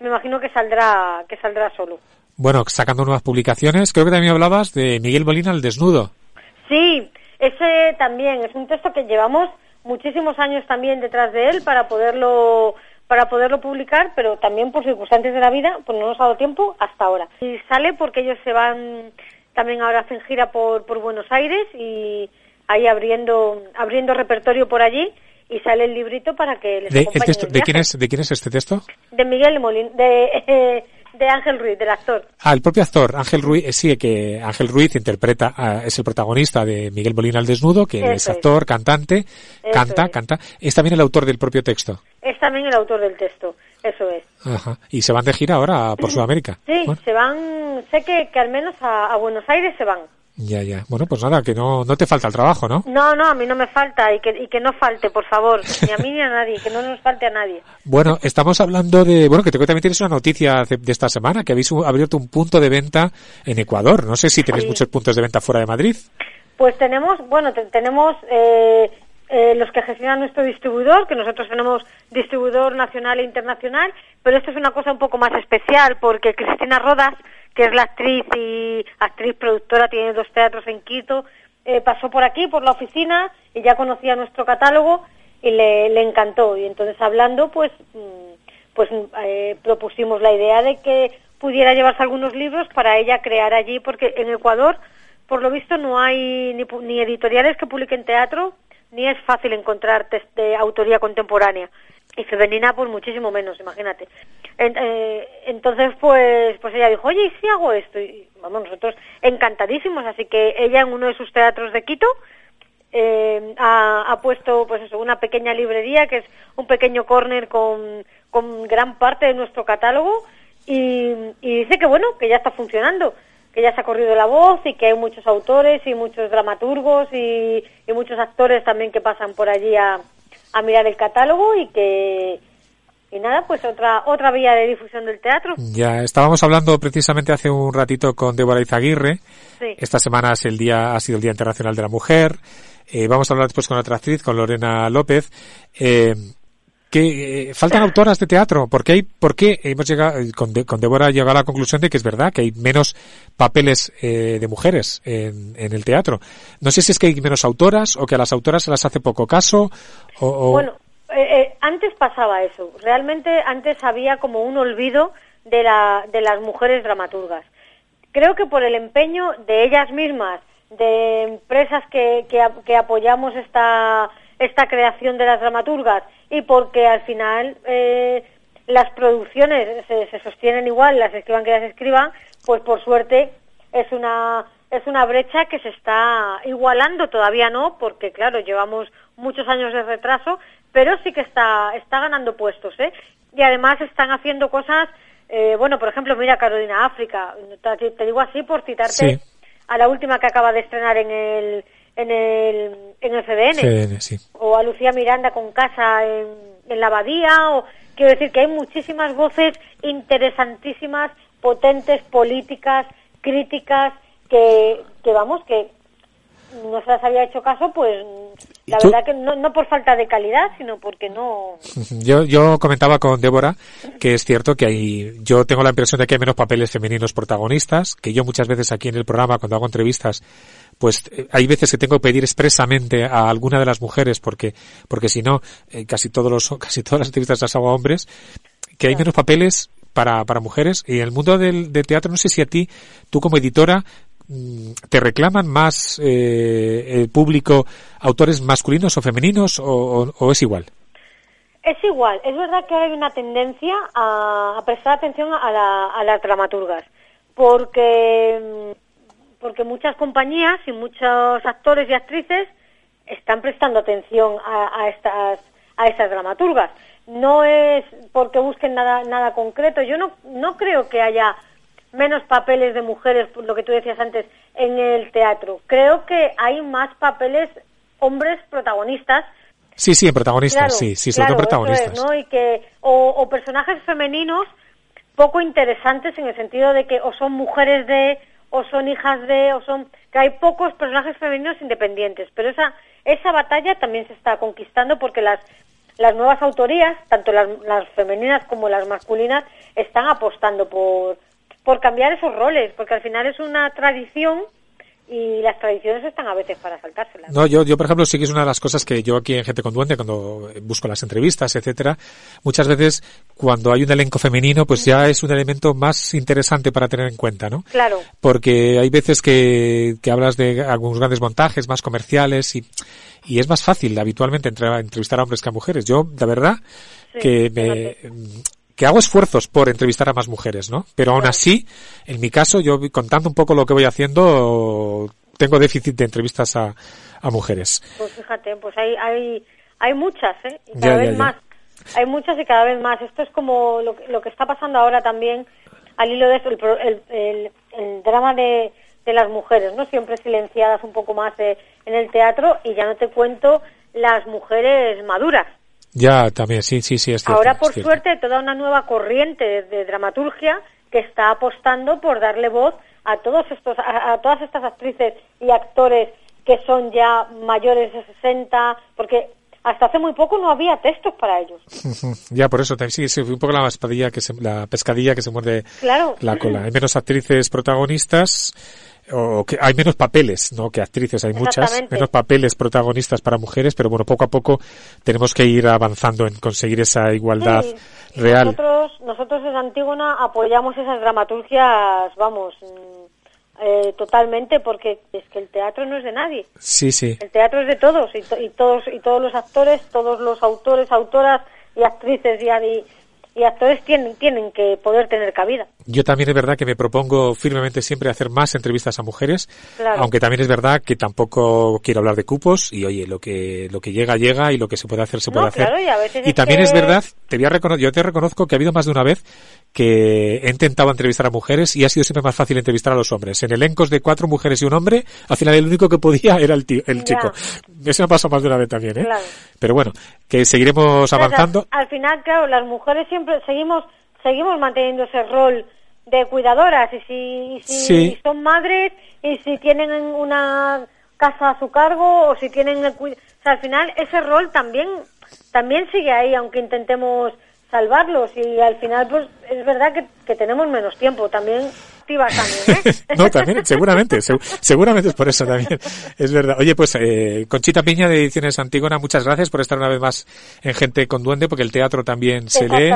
Speaker 11: me imagino que saldrá, que saldrá solo.
Speaker 3: Bueno, sacando nuevas publicaciones, creo que también hablabas de Miguel Molina al desnudo.
Speaker 11: Sí, ese también es un texto que llevamos muchísimos años también detrás de él para poderlo para poderlo publicar, pero también por circunstancias de la vida, pues no nos ha dado tiempo hasta ahora. Y sale porque ellos se van también ahora hacen gira por, por Buenos Aires y ahí abriendo abriendo repertorio por allí y sale el librito para que les
Speaker 3: De,
Speaker 11: acompañe en
Speaker 3: texto,
Speaker 11: el
Speaker 3: ¿de, quién es, ¿De quién es este texto?
Speaker 11: De Miguel Molín, de, de Ángel Ruiz, del actor.
Speaker 3: Ah, el propio actor, Ángel Ruiz, eh, sí, que Ángel Ruiz interpreta, ah, es el protagonista de Miguel Molina al desnudo, que
Speaker 11: Eso
Speaker 3: es
Speaker 11: es.
Speaker 3: actor, cantante, canta,
Speaker 11: es.
Speaker 3: canta. Es también el autor del propio texto.
Speaker 11: Es también el autor del texto, eso es.
Speaker 3: Ajá. Y se van de gira ahora por Sudamérica.
Speaker 11: Sí,
Speaker 3: Bueno,
Speaker 11: se van, sé que, que al menos a, a Buenos Aires se van.
Speaker 3: Ya, ya. Bueno, pues nada, que no, no te falta el trabajo, ¿no?
Speaker 11: No, no, a mí no me falta y que, y que no falte, por favor, ni a mí ni a nadie, que no nos falte a nadie.
Speaker 3: Bueno, estamos hablando de, bueno, que te- también tienes una noticia de, de esta semana, que habéis abierto un punto de venta en Ecuador. No sé si tenéis
Speaker 11: Sí.
Speaker 3: muchos puntos de venta fuera de Madrid.
Speaker 11: Pues tenemos, bueno, te- tenemos eh, eh, los que gestionan nuestro distribuidor, que nosotros tenemos distribuidor nacional e internacional, pero esto es una cosa un poco más especial porque Cristina Rodas, que es la actriz y actriz productora, tiene dos teatros en Quito, eh, pasó por aquí, por la oficina, y ya conocía nuestro catálogo y le, encantó. Y entonces hablando, pues, mm, pues eh, propusimos la idea de que pudiera llevarse algunos libros para ella crear allí, porque en Ecuador por lo visto no hay ni, ni editoriales que publiquen teatro, ni es fácil encontrar de autoría contemporánea. Y femenina, pues muchísimo menos, imagínate. Eh, entonces, pues, pues ella dijo, oye, ¿y si hago esto? Y vamos, nosotros encantadísimos. Así que ella en uno de sus teatros de Quito eh, ha, ha puesto, pues eso, una pequeña librería que es un pequeño corner con, con gran parte de nuestro catálogo y, y dice que bueno, que ya está funcionando, que ya se ha corrido la voz y que hay muchos autores y muchos dramaturgos y, y muchos actores también que pasan por allí a, a mirar el catálogo y que y nada, pues otra otra vía de difusión del teatro.
Speaker 3: Ya estábamos hablando precisamente hace un ratito con Débora Izaguirre.
Speaker 11: Sí.
Speaker 3: Esta semana es el día, ha sido el Día Internacional de la Mujer. Eh, vamos a hablar después con otra actriz, con Lorena López. Eh, que eh, faltan autoras de teatro. ¿Por qué hay, por qué hemos llegado, eh, con, De- con Débora a la conclusión de que es verdad que hay menos papeles eh, de mujeres en, en el teatro? No sé si es que hay menos autoras o que a las autoras se las hace poco caso o,
Speaker 11: Bueno, eh, antes pasaba eso. Realmente antes había como un olvido de, la, de las mujeres dramaturgas. Creo que por el empeño de ellas mismas, de empresas que, que apoyamos esta, esta creación de las dramaturgas y porque al final eh, las producciones se, se sostienen igual, las escriban que las escriban, pues por suerte es una es una brecha que se está igualando, todavía no, porque claro, llevamos muchos años de retraso, pero sí que está, está ganando puestos, ¿eh? Y además están haciendo cosas, eh, bueno, por ejemplo, mira Carolina África, te, te digo así por citarte
Speaker 3: Sí.
Speaker 11: a la última que acaba de estrenar en el, en el, en el CDN
Speaker 3: CDN, sí.
Speaker 11: o a Lucía Miranda con casa en, en la abadía o quiero decir que hay muchísimas voces interesantísimas potentes políticas críticas que, que vamos que no se las había hecho caso pues la
Speaker 3: tú?
Speaker 11: verdad que no, no por falta de calidad sino porque no
Speaker 3: Yo, yo comentaba con Débora que es cierto que hay, yo tengo la impresión de que hay menos papeles femeninos protagonistas, que yo muchas veces aquí en el programa cuando hago entrevistas, pues eh, hay veces que tengo que pedir expresamente a alguna de las mujeres porque, porque si no, eh, casi todos los, casi todas las entrevistas las hago a hombres, que hay menos papeles para, para mujeres y en el mundo del, del teatro no sé si a ti, tú como editora, te reclaman más eh, el público autores masculinos o femeninos o, o- o es igual?
Speaker 11: Es igual, es verdad que hay una tendencia a, a prestar atención a, la- a las dramaturgas, porque, mm, porque muchas compañías y muchos actores y actrices están prestando atención a, a estas, a estas dramaturgas. No es porque busquen nada, nada concreto. Yo no, no creo que haya menos papeles de mujeres, por lo que tú decías antes, en el teatro. Creo que hay más papeles hombres protagonistas
Speaker 3: Sí, sí, protagonistas,
Speaker 11: Claro,
Speaker 3: sí, sí, sobre
Speaker 11: claro,
Speaker 3: todo
Speaker 11: eso
Speaker 3: protagonistas.
Speaker 11: es, ¿no? Y que, o, o personajes femeninos poco interesantes en el sentido de que o son mujeres de o son hijas de, o son, que hay pocos personajes femeninos independientes, pero esa, esa batalla también se está conquistando porque las, las nuevas autorías, tanto las, las femeninas como las masculinas, están apostando por, por cambiar esos roles, porque al final es una tradición y las tradiciones están a veces para saltárselas.
Speaker 3: No, yo, yo por ejemplo sí que es una de las cosas que yo aquí en Gente con Duende, cuando busco las entrevistas, etcétera, muchas veces cuando hay un elenco femenino, pues ya es un elemento más interesante para tener en cuenta, ¿no?
Speaker 11: Claro.
Speaker 3: Porque hay veces que, que hablas de algunos grandes montajes más comerciales y, y es más fácil habitualmente entre- entrevistar a hombres que a mujeres. Yo, la verdad,
Speaker 11: Sí,
Speaker 3: que me, que hago esfuerzos por entrevistar a más mujeres, ¿no? Pero aún así, en mi caso, yo contando un poco lo que voy haciendo, tengo déficit de entrevistas a, a mujeres.
Speaker 11: Pues fíjate, pues hay, hay, hay muchas, ¿eh? Y cada
Speaker 3: ya,
Speaker 11: vez
Speaker 3: ya.
Speaker 11: más. Hay muchas y cada vez más. Esto es como lo, que- lo que está pasando ahora también al hilo de eso, el, el, el- el drama de, de las mujeres, ¿no? Siempre silenciadas un poco más eh, en el teatro y ya no te cuento las mujeres maduras.
Speaker 3: Ya, también, sí, sí, sí, es cierto.
Speaker 11: Ahora,
Speaker 3: es
Speaker 11: por
Speaker 3: cierto.
Speaker 11: suerte, toda una nueva corriente de, de dramaturgia que está apostando por darle voz a todos estos, a, a todas estas actrices y actores que son ya mayores de 60, porque hasta hace muy poco no había textos para ellos.
Speaker 3: Ya, por eso, también sí, sí, un poco la pescadilla que se, la pescadilla que se muerde
Speaker 11: Claro.
Speaker 3: la cola. Hay menos actrices protagonistas, o que hay menos papeles, no que actrices, hay muchas, menos papeles protagonistas para mujeres, pero bueno, poco a poco tenemos que ir avanzando en conseguir esa igualdad
Speaker 11: Sí,
Speaker 3: real.
Speaker 11: Nosotros, nosotros en Antígona apoyamos esas dramaturgias, vamos, mm, eh, totalmente, porque es que el teatro no es de nadie.
Speaker 3: Sí, sí.
Speaker 11: El teatro es de todos y, to- y todos y todos los actores, todos los autores, autoras y actrices y, y, y actores tienen tienen que poder tener cabida.
Speaker 3: Yo también es verdad que me propongo firmemente siempre hacer más entrevistas a mujeres,
Speaker 11: Claro.
Speaker 3: aunque también es verdad que tampoco quiero hablar de cupos y oye, lo que lo que llega llega y lo que se puede hacer se puede
Speaker 11: No,
Speaker 3: hacer.
Speaker 11: claro, y a veces
Speaker 3: Y
Speaker 11: es
Speaker 3: también
Speaker 11: que-
Speaker 3: es verdad, te voy a yo te reconozco que ha habido más de una vez que he intentado entrevistar a mujeres y ha sido siempre más fácil entrevistar a los hombres. En elencos de cuatro mujeres y un hombre, al final el único que podía era el, tío- el
Speaker 11: Ya.
Speaker 3: chico. Eso me ha pasado más de una vez también, ¿eh?
Speaker 11: Claro.
Speaker 3: Pero bueno, que seguiremos avanzando.
Speaker 11: Al, al final, claro, las mujeres siempre seguimos seguimos manteniendo ese rol de cuidadoras y si, y si
Speaker 3: Sí.
Speaker 11: son madres y si tienen una casa a su cargo o si tienen el o sea, al final ese rol también también sigue ahí aunque intentemos salvarlos y al final pues es verdad que, que tenemos menos tiempo también activas también ¿eh?
Speaker 3: No, también, seguramente, seg- seguramente es por eso también. Es verdad. Oye, pues eh, Conchita Piña de Ediciones Antígona, muchas gracias por estar una vez más en Gente con Duende, porque el teatro también se lee.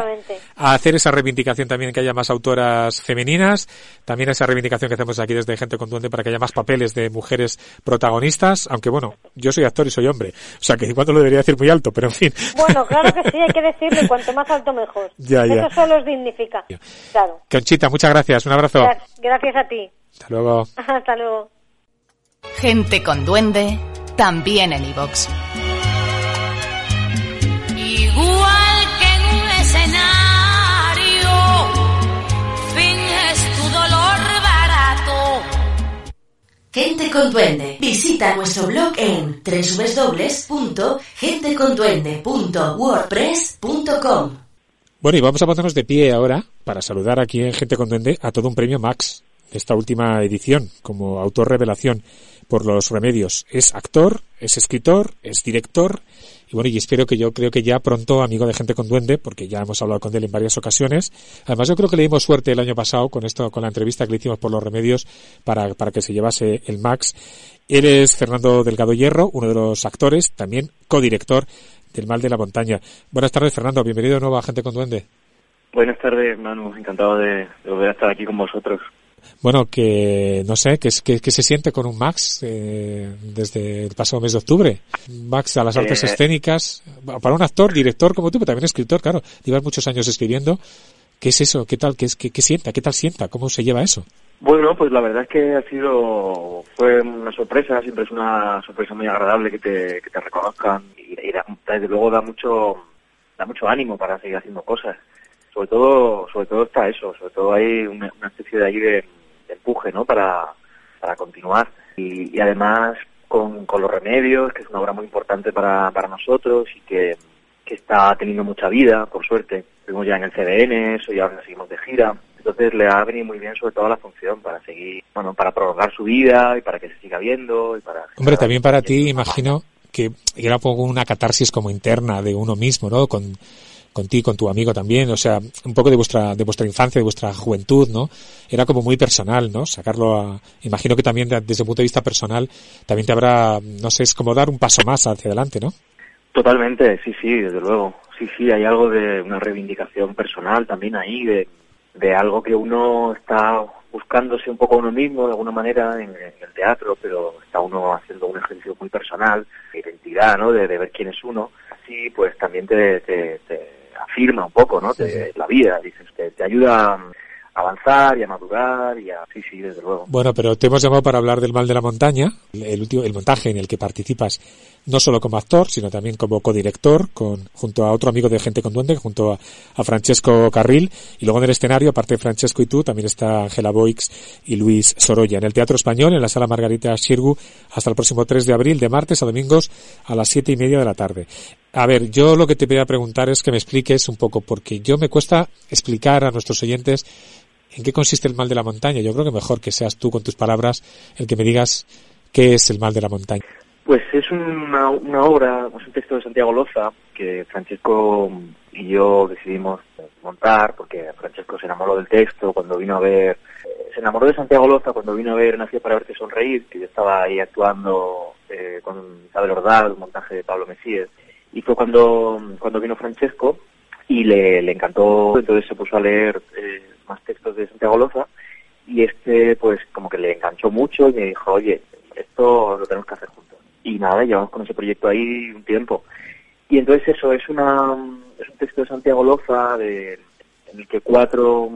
Speaker 3: A hacer esa reivindicación también que haya más autoras femeninas, también esa reivindicación que hacemos aquí desde Gente con Duende para que haya más papeles de mujeres protagonistas, aunque bueno, yo soy actor y soy hombre, o sea que igual no lo debería decir muy alto, pero en fin.
Speaker 11: bueno claro que sí hay que decirlo cuanto más alto mejor
Speaker 3: Ya, ya.
Speaker 11: eso solo os dignifica claro
Speaker 3: Conchita, muchas gracias, un abrazo.
Speaker 11: Gra- gracias a ti
Speaker 3: Hasta luego.
Speaker 11: hasta luego
Speaker 2: Gente con duende, también en iVox.
Speaker 1: Igual que en un escenario, finges tu dolor barato.
Speaker 4: Gente con Duende. Visita nuestro blog en www.genteconduende.wordpress.com.
Speaker 3: Bueno, y vamos a ponernos de pie ahora para saludar aquí en Gente con Duende a todo un premio Max de esta última edición como autor revelación por los remedios. Es actor, es escritor, es director y bueno, y espero que yo creo que ya pronto amigo de Gente con Duende porque ya hemos hablado con él en varias ocasiones. Además yo creo que le dimos suerte el año pasado con esto, con la entrevista que le hicimos por los remedios para, para que se llevase el Max. Eres Fernando Delgado Hierro, uno de los actores, también codirector del Mal de la Montaña. Buenas tardes, Fernando. Bienvenido de nuevo a Gente con Duende.
Speaker 6: Buenas tardes, Manu. Encantado de, de volver a estar aquí con vosotros.
Speaker 3: Bueno, que no sé, que se siente con un Max eh, desde el pasado mes de octubre. Max a las artes
Speaker 6: Eh,
Speaker 3: escénicas. Para un actor, director como tú, pero también escritor, claro. Llevas muchos años escribiendo. ¿Qué es eso? ¿Qué tal? ¿Qué, es, qué, qué sienta? ¿Qué tal sienta? ¿Cómo se lleva eso?
Speaker 6: Bueno, pues la verdad es que ha sido, fue una sorpresa, siempre es una sorpresa muy agradable que te, que te reconozcan y, desde luego da mucho, da mucho ánimo para seguir haciendo cosas. Sobre todo, sobre todo está eso, sobre todo hay una, especie de ahí de, empuje, ¿no? Para, para continuar. Y, y además con, con los remedios, que es una obra muy importante para, para nosotros y que, que está teniendo mucha vida, por suerte. Estuvimos ya en el CDN, eso y ahora seguimos de gira. Entonces le ha venido muy bien sobre todo la función para seguir, bueno, para prolongar su vida y para que se siga viendo y para...
Speaker 3: Hombre, también para ti, imagino que era un poco una catarsis como interna de uno mismo, ¿no? Con, con ti, con tu amigo también, o sea, un poco de vuestra, de vuestra infancia, de vuestra juventud, ¿no? Era como muy personal, ¿no? Sacarlo a, imagino que también desde el punto de vista personal, también te habrá, no sé, es como dar un paso más hacia adelante, ¿no?
Speaker 6: Totalmente, sí, sí, desde luego. Sí, sí, hay algo de una reivindicación personal también ahí, de, de algo que uno está buscándose un poco a uno mismo de alguna manera en, en el teatro, pero está uno haciendo un ejercicio muy personal, de identidad, ¿no? De, de ver quién es uno. Así, pues también te, te, te afirma un poco, ¿no? Te, la vida, dices, te, te ayuda avanzar y a madurar y a... Sí, sí, desde luego.
Speaker 3: Bueno, pero te hemos llamado para hablar del mal de la montaña, el último, el montaje en el que participas no solo como actor, sino también como codirector, con, junto a otro amigo de Gente con Duende, junto a, a Francesco Carril, y luego en el escenario, aparte de Francesco y tú, también está Ángela Boix y Luis Sorolla. En el Teatro Español, en la Sala Margarita Xirgu, hasta el próximo 3 de abril, de martes a domingos, a las siete y media de la tarde. A ver, yo lo que te voy a preguntar es que me expliques un poco, porque yo me cuesta explicar a nuestros oyentes en qué consiste el mal de la montaña. Yo creo que mejor que seas tú con tus palabras el que me digas qué es el mal de la montaña.
Speaker 6: Pues es una, una obra, es un texto de Santiago Loza que Francesco y yo decidimos montar porque Francesco se enamoró del texto cuando vino a ver, se enamoró de Santiago Loza cuando vino a ver Nació para verte sonreír, que yo estaba ahí actuando eh, con Isabel Ordal, un montaje de Pablo Mesías, y fue cuando, cuando vino Francesco y le, le encantó, entonces se puso a leer eh, más textos de Santiago Loza y este pues como que le enganchó mucho y me dijo, oye, esto lo tenemos que hacer juntos. Y nada, llevamos con ese proyecto ahí un tiempo. Y entonces eso, es una es un texto de Santiago Loza de, en el que cuatro,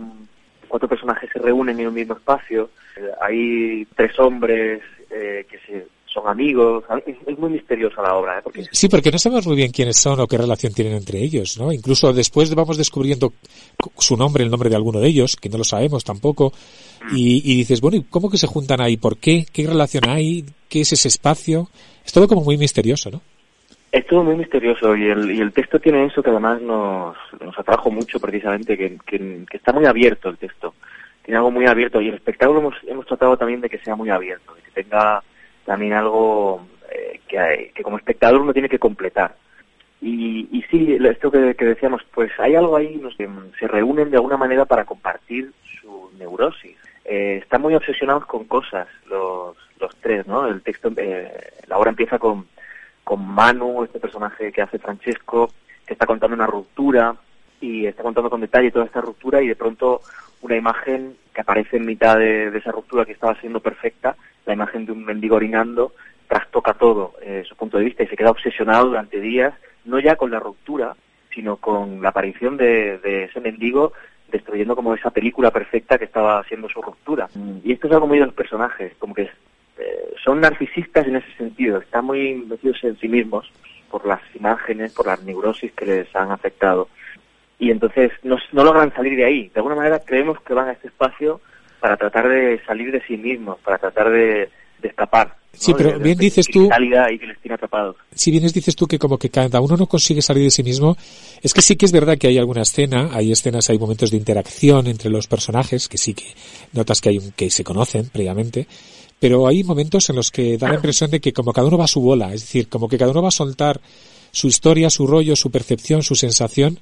Speaker 6: cuatro personajes se reúnen en un mismo espacio. Eh, hay tres hombres eh, que se, son amigos. Es, es, muy misteriosa la obra. ¿eh? Porque...
Speaker 3: Sí, porque no sabemos muy bien quiénes son o qué relación tienen entre ellos, ¿no? Incluso después vamos descubriendo su nombre, el nombre de alguno de ellos, que no lo sabemos tampoco. Y, y dices, bueno, ¿y cómo que se juntan ahí? ¿Por qué? ¿Qué relación hay? ¿Qué es ese espacio? Es todo como muy misterioso, ¿no?
Speaker 6: Es todo muy misterioso y el, y el texto tiene eso que además nos, nos atrajo mucho precisamente, que, que, que está muy abierto el texto. Tiene algo muy abierto y el espectáculo hemos, hemos tratado también de que sea muy abierto, de que tenga también algo eh, que, que como espectador uno tiene que completar. Y, y sí, esto que, decíamos, pues hay algo ahí, nos, que se reúnen de alguna manera para compartir su neurosis. Eh, están muy obsesionados con cosas los, los tres, ¿no? El texto, eh, la obra empieza con, con Manu, este personaje que hace Francesco, que está contando una ruptura y está contando con detalle toda esta ruptura y de pronto una imagen que aparece en mitad de, esa ruptura que estaba siendo perfecta, la imagen de un mendigo orinando, trastoca todo eh, su punto de vista y se queda obsesionado durante días, no ya con la ruptura, sino con la aparición de, de ese mendigo destruyendo como esa película perfecta que estaba haciendo su ruptura. Y esto es algo muy de los personajes, como que eh, son narcisistas en ese sentido, están muy metidos en sí mismos por las imágenes, por las neurosis que les han afectado. Y entonces no, no logran salir de ahí. De alguna manera creemos que van a este espacio para tratar de salir de sí mismos, para tratar de, de escapar.
Speaker 3: Sí,
Speaker 6: ¿no?
Speaker 3: pero
Speaker 6: de,
Speaker 3: bien
Speaker 6: de
Speaker 3: dices tú.
Speaker 6: Y que les tiene atrapados.
Speaker 3: Si bien dices tú que como que cada uno no consigue salir de sí mismo, es que sí que es verdad que hay alguna escena, hay escenas, hay momentos de interacción entre los personajes, que sí que notas que hay un, que se conocen previamente, pero hay momentos en los que da la impresión de que como cada uno va a su bola, es decir, como que cada uno va a soltar su historia, su rollo, su percepción, su sensación,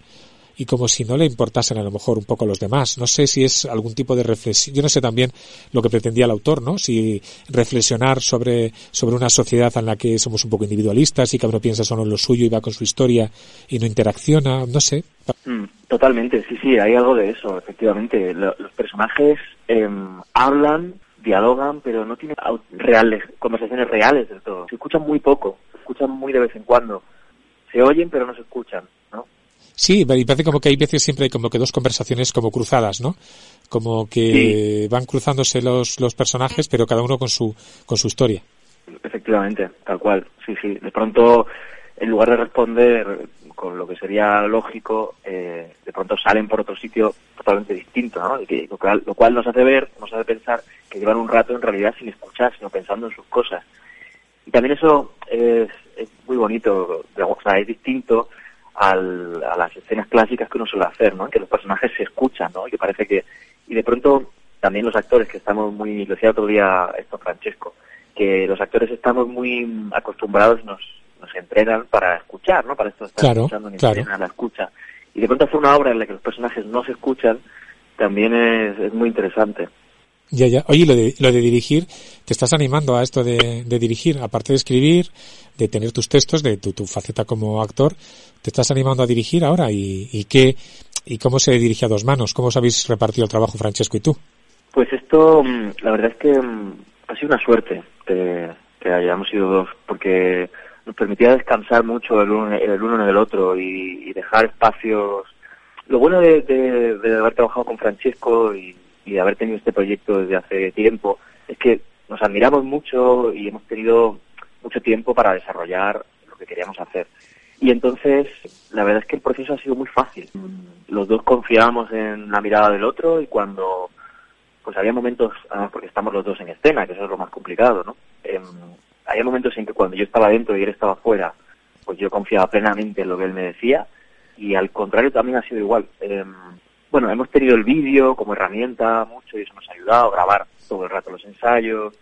Speaker 3: y como si no le importasen a lo mejor un poco a los demás. No sé si es algún tipo de reflexión. Yo no sé también lo que pretendía el autor, ¿no? Si reflexionar sobre, sobre una sociedad en la que somos un poco individualistas y cada uno piensa solo en lo suyo y va con su historia y no interacciona, no sé.
Speaker 6: Mm, totalmente, sí, sí, hay algo de eso, efectivamente. Lo, los personajes eh, hablan, dialogan, pero no tienen reales, conversaciones reales del todo. Se escuchan muy poco, se escuchan muy de vez en cuando. Se oyen, pero no se escuchan.
Speaker 3: Sí, y parece como que hay veces siempre hay como que dos conversaciones como cruzadas, ¿no? Como que sí. van cruzándose los, los personajes, pero cada uno con su, con su historia.
Speaker 6: Efectivamente, tal cual, sí, sí. De pronto, en lugar de responder con lo que sería lógico, eh, de pronto salen por otro sitio totalmente distinto, ¿no? Y que, lo, cual, lo cual nos hace ver, nos hace pensar que llevan un rato en realidad sin escuchar, sino pensando en sus cosas. Y también eso es, es muy bonito, o sea, es distinto al, a las escenas clásicas que uno suele hacer, ¿no? Que los personajes se escuchan, ¿no? Que parece que Y de pronto también los actores que estamos muy, lo decía otro día esto Francesco, que los actores estamos muy acostumbrados, nos, nos entrenan para escuchar, ¿no? Para esto estar
Speaker 3: Claro,
Speaker 6: escuchando, nos
Speaker 3: claro.
Speaker 6: la escucha. Y de pronto hacer una obra en la que los personajes no se escuchan también es, es muy interesante.
Speaker 3: Ya, ya. Oye, lo de, lo de dirigir, ¿te estás animando a esto de, de dirigir? Aparte de escribir, de tener tus textos, de tu, tu faceta como actor, ¿te estás animando a dirigir ahora? ¿Y, y qué, y cómo se dirige a dos manos? ¿Cómo os habéis repartido el trabajo, Francesco y tú?
Speaker 6: Pues esto, mm, la verdad es que mm, ha sido una suerte que, que hayamos sido dos, porque nos permitía descansar mucho el uno, el uno en el otro y, y dejar espacios. Lo bueno de, de- de haber trabajado con Francesco y, y de haber tenido este proyecto desde hace tiempo es que nos admiramos mucho y hemos tenido mucho tiempo para desarrollar lo que queríamos hacer. Y entonces, la verdad es que el proceso ha sido muy fácil. Los dos confiábamos en la mirada del otro y cuando pues había momentos, además porque estamos los dos en escena, que eso es lo más complicado, ¿no? Em, había momentos en que cuando yo estaba dentro y él estaba fuera, pues yo confiaba plenamente en lo que él me decía y al contrario también ha sido igual. Em, bueno, hemos tenido el vídeo como herramienta mucho y eso nos ha ayudado a grabar todo el rato los ensayos.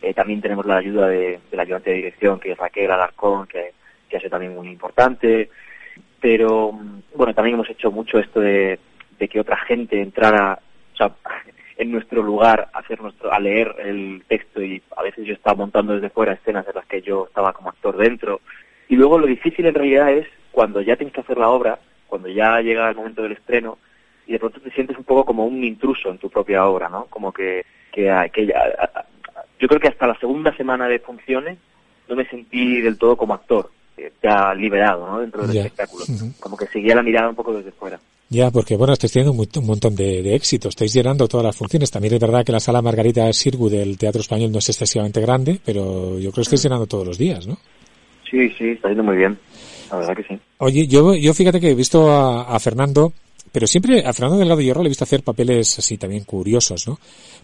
Speaker 6: Eh, también tenemos la ayuda de, del ayudante de dirección, que es Raquel Alarcón, que, que ha sido también muy importante. Pero, mm, bueno, también hemos hecho mucho esto de, de que otra gente entrara, en nuestro lugar a hacer nuestro, a leer el texto y a veces yo estaba montando desde fuera escenas en las que yo estaba como actor dentro. Y luego lo difícil en realidad es cuando ya tienes que hacer la obra, cuando ya llega el momento del estreno y de pronto te sientes un poco como un intruso en tu propia obra, ¿no? Como que, que, que ya- yo creo que hasta la segunda semana de funciones no me sentí del todo como actor, eh, ya liberado, ¿no? Dentro del
Speaker 3: Ya.
Speaker 6: espectáculo. Como que seguía la mirada un poco desde fuera.
Speaker 3: Ya, porque bueno, estáis teniendo un, mo- un montón de, de éxitos, estáis llenando todas las funciones. También es verdad que la sala Margarita Sirgu del Teatro Español no es excesivamente grande, pero yo creo que estáis llenando todos los días, ¿no?
Speaker 6: Sí, sí, está yendo muy bien. La verdad que sí.
Speaker 3: Oye, yo, yo fíjate que he visto a, a Fernando, pero siempre a Fernando Delgado Hierro le he visto hacer papeles así también curiosos, ¿no?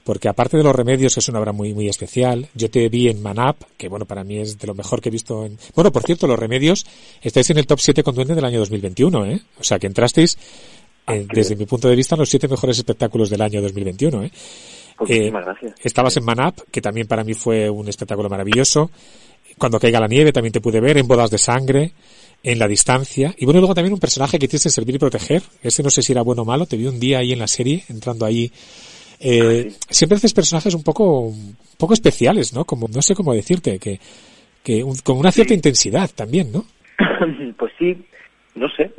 Speaker 3: Porque aparte de Los Remedios, que es una obra muy, muy especial, yo te vi en Manap, que bueno, para mí es de lo mejor que he visto en... Bueno, por cierto, Los Remedios, estáis en el top 7 con Duende del año 2021, ¿eh? O sea, que entrasteis, eh, desde mi punto de vista, en los siete mejores espectáculos del año 2021, ¿eh? Eh,
Speaker 6: muchísimas gracias.
Speaker 3: Estabas en Manap, que también para mí fue un espectáculo maravilloso. Cuando caiga la nieve también te pude ver, en Bodas de Sangre, en La Distancia. Y bueno, luego también un personaje que tienes que servir y proteger. Ese no sé si era bueno o malo, te vi un día ahí en la serie, entrando ahí. Eh, Siempre haces personajes un poco, un poco especiales, ¿no? Como, no sé cómo decirte, que, que un- con una cierta intensidad también, ¿no?
Speaker 6: pues sí, no sé.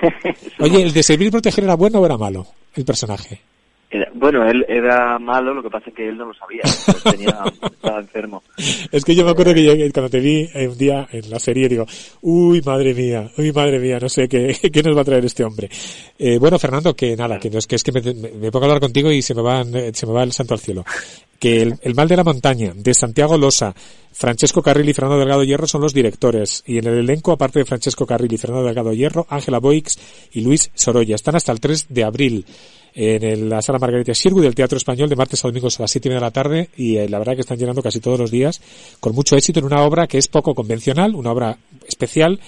Speaker 3: Oye, ¿el de servir y proteger era bueno o era malo? El personaje.
Speaker 6: Era- bueno, él era malo, lo que pasa es que él no lo sabía. Tenía, estaba enfermo.
Speaker 3: Es que yo me acuerdo que yo, cuando te vi eh, un día en la serie digo, uy, madre mía, uy, madre mía, no sé qué, qué nos va a traer este hombre. Eh, bueno, Fernando, que nada, que, no es, que es que me, me- me pongo a hablar contigo y se me, van, eh, se me va el santo al cielo. Que el, el mal de la montaña, de Santiago Losa, Francesco Carril y Fernando Delgado Hierro son los directores. Y en el elenco, aparte de Francesco Carril y Fernando Delgado Hierro, Ángela Boix y Luis Sorolla. Están hasta el 3 de abril en la sala Margarita Sirgu del Teatro Español de martes a domingos a las siete y media de la tarde y eh, la verdad que están llenando casi todos los días con mucho éxito en una obra que es poco convencional, una obra especial,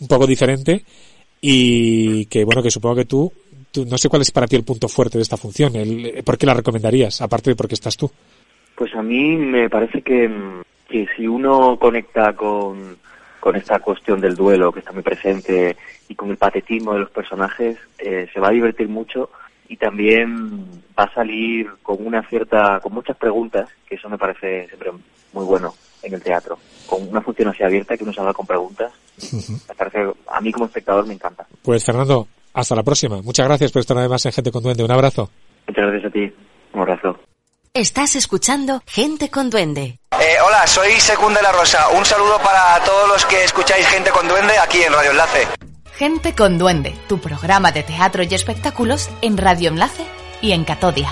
Speaker 3: un poco diferente y que bueno que supongo que tú, tú no sé cuál es para ti el punto fuerte de esta función, el, eh, ¿por qué la recomendarías? Aparte de porque estás tú.
Speaker 6: Pues a mí me parece que, que si uno conecta con, con esta cuestión del duelo que está muy presente y con el patetismo de los personajes, eh, se va a divertir mucho y también va a salir con una cierta, con muchas preguntas, que eso me parece siempre muy bueno en el teatro. Con una función así abierta que uno salga con preguntas, me parece, a mí como espectador me encanta.
Speaker 3: Pues Fernando, hasta la próxima. Muchas gracias por estar además en Gente con Duende. Un abrazo.
Speaker 6: Muchas gracias a ti. Un abrazo.
Speaker 4: Estás escuchando Gente con Duende.
Speaker 13: Eh, hola, soy Secund de la Rosa. Un saludo para todos los que escucháis Gente con Duende aquí en Radio Enlace.
Speaker 2: Gente con Duende, tu programa de teatro y espectáculos en Radio Enlace y en Catodia.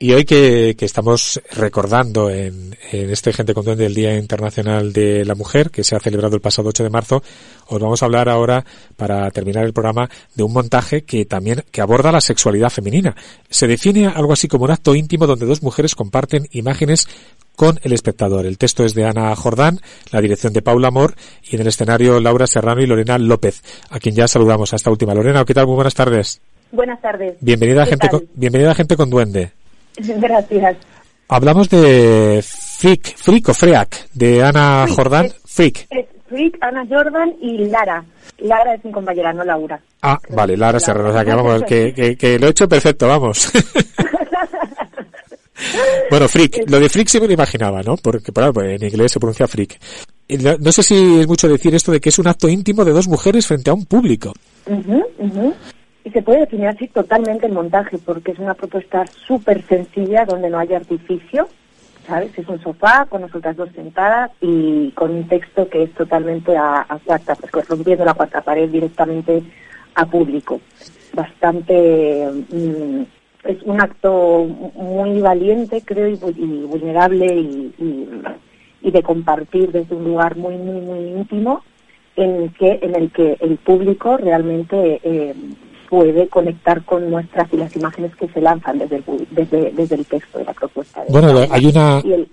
Speaker 3: Y hoy que, que estamos recordando en, en este Gente con Duende el Día Internacional de la Mujer, que se ha celebrado el pasado 8 de marzo, os vamos a hablar ahora, para terminar el programa, de un montaje que también que aborda la sexualidad femenina. Se define algo así como un acto íntimo donde dos mujeres comparten imágenes con El Espectador. El texto es de Ana Jordán, la dirección de Paula Amor y en el escenario Laura Serrano y Lorena López, a quien ya saludamos a esta última. Lorena, ¿qué tal? Muy buenas tardes.
Speaker 14: Buenas tardes.
Speaker 3: Bienvenida a
Speaker 14: ¿Qué
Speaker 3: gente con, bienvenida a gente con duende.
Speaker 14: Gracias.
Speaker 3: Hablamos de Freak, Freak o Freak, de Ana
Speaker 14: Freak,
Speaker 3: Jordán.
Speaker 14: es-
Speaker 3: Freak.
Speaker 14: Es Ana Jordan y Lara. Lara es mi compañera, no Laura.
Speaker 3: Ah, vale, Lara Serrano. O sea, que vamos, que, que, que lo he hecho perfecto, vamos. bueno, Freak. Lo de Freak sí me lo imaginaba, ¿no? Porque, claro, pues, en inglés se pronuncia Freak. Y No sé si es mucho decir esto de que es un acto íntimo de dos mujeres frente a un público.
Speaker 14: Ujú, ujú. Y se puede definir así totalmente el montaje, porque es una propuesta súper sencilla donde no hay artificio, ¿sabes? Es un sofá con nosotras dos sentadas y con un texto que es totalmente a, a cuarta, pues, rompiendo la cuarta pared directamente a público. Bastante. mm, es un acto muy valiente, creo, y, vu- y vulnerable y de compartir desde un lugar muy, muy, muy íntimo en el que, en el, que el público realmente eh, puede conectar con nuestras y las imágenes que se lanzan desde el, pu- desde, desde el texto de la propuesta. de
Speaker 3: Bueno, hay una-
Speaker 14: Y el,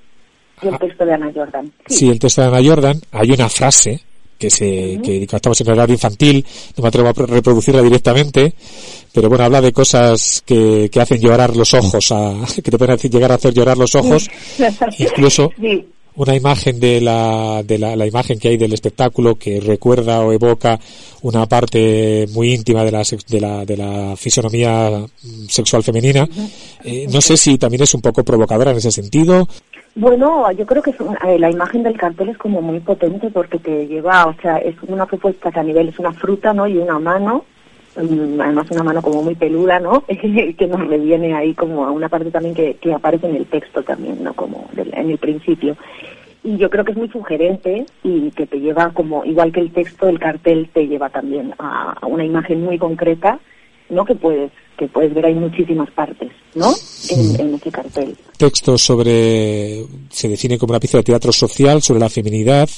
Speaker 14: y el texto de Ana Jordan.
Speaker 3: Sí, el texto de Ana Jordan, hay una frase que se, que estamos en horario infantil, no me atrevo a pro- reproducirla directamente, pero bueno, habla de cosas que, que hacen llorar los ojos, a, que te pueden hacer- llegar a hacer llorar los ojos, incluso
Speaker 14: Sí.
Speaker 3: Una imagen de la, de la, la imagen que hay del espectáculo que recuerda o evoca una parte muy íntima de la, de la, de la fisonomía mm, sexual femenina. Eh, no sé si también es un poco provocadora en ese sentido.
Speaker 14: Bueno, yo creo que es eh, la imagen del cartel es como muy potente porque te lleva, o sea, es una propuesta que a nivel es una fruta, ¿no? Y una mano, además una mano como muy peluda, ¿no? que nos me viene ahí como a una parte también que, que aparece en el texto también, ¿no? Como en el principio. Y yo creo que es muy sugerente y que te lleva como, igual que el texto, el cartel te lleva también a, a una imagen muy concreta, ¿no? Que puedes, que puedes ver, hay muchísimas partes, ¿no? En, en ese cartel.
Speaker 3: texto sobre, se define como una pieza de teatro social sobre la feminidad,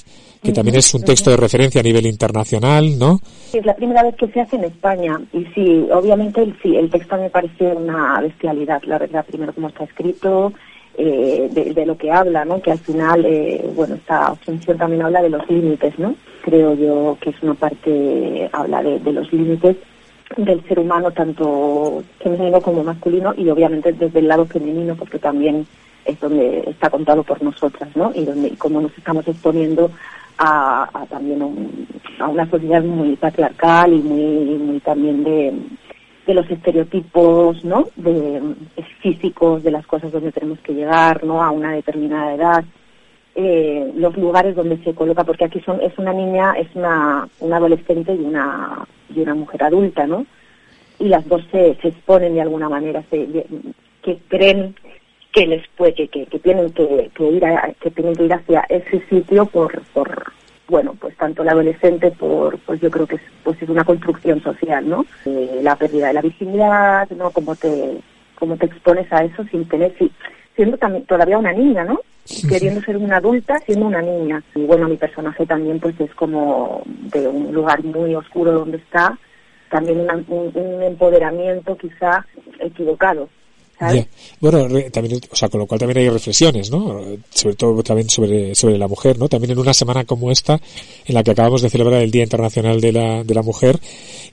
Speaker 3: que también es un texto de referencia a nivel internacional, ¿no?
Speaker 14: Es la primera vez que se hace en España y sí, obviamente el, sí, el texto me parece una bestialidad, la verdad, primero como está escrito, eh, de, de lo que habla, ¿no? Que al final, eh, bueno, esta función también habla de los límites, ¿no? Creo yo que es una parte, habla de, de los límites del ser humano, tanto femenino como masculino, y obviamente desde el lado femenino, porque también es donde está contado por nosotras, ¿no? Y donde y cómo nos estamos exponiendo a, a también un- a una sociedad muy patriarcal y muy, muy también de, de los estereotipos, ¿no? De físicos, de las cosas donde tenemos que llegar, ¿no? A una determinada edad, eh, los lugares donde se coloca, porque aquí son es una niña, es una, una adolescente y una y una mujer adulta, ¿no? Y las dos se, se exponen de alguna manera, se, que creen que les puede, que, que, que tienen que, que ir a, que tienen que ir hacia ese sitio por, por bueno, pues tanto la adolescente por, pues yo creo que es, pues es una construcción social, ¿no? Eh, la pérdida de la virginidad, ¿no? Cómo te, cómo te expones a eso sin tener, si- siendo también todavía una niña, ¿no? Queriendo ser una adulta siendo una niña. Y bueno, mi personaje también pues es como de un lugar muy oscuro donde está, también una- un, un empoderamiento quizá equivocado, ¿sabes?
Speaker 3: Bueno, re- también, o sea, con lo cual también hay reflexiones, ¿no? Sobre todo también sobre, sobre la mujer, ¿no? También en una semana como esta, en la que acabamos de celebrar el Día Internacional de la, de la Mujer,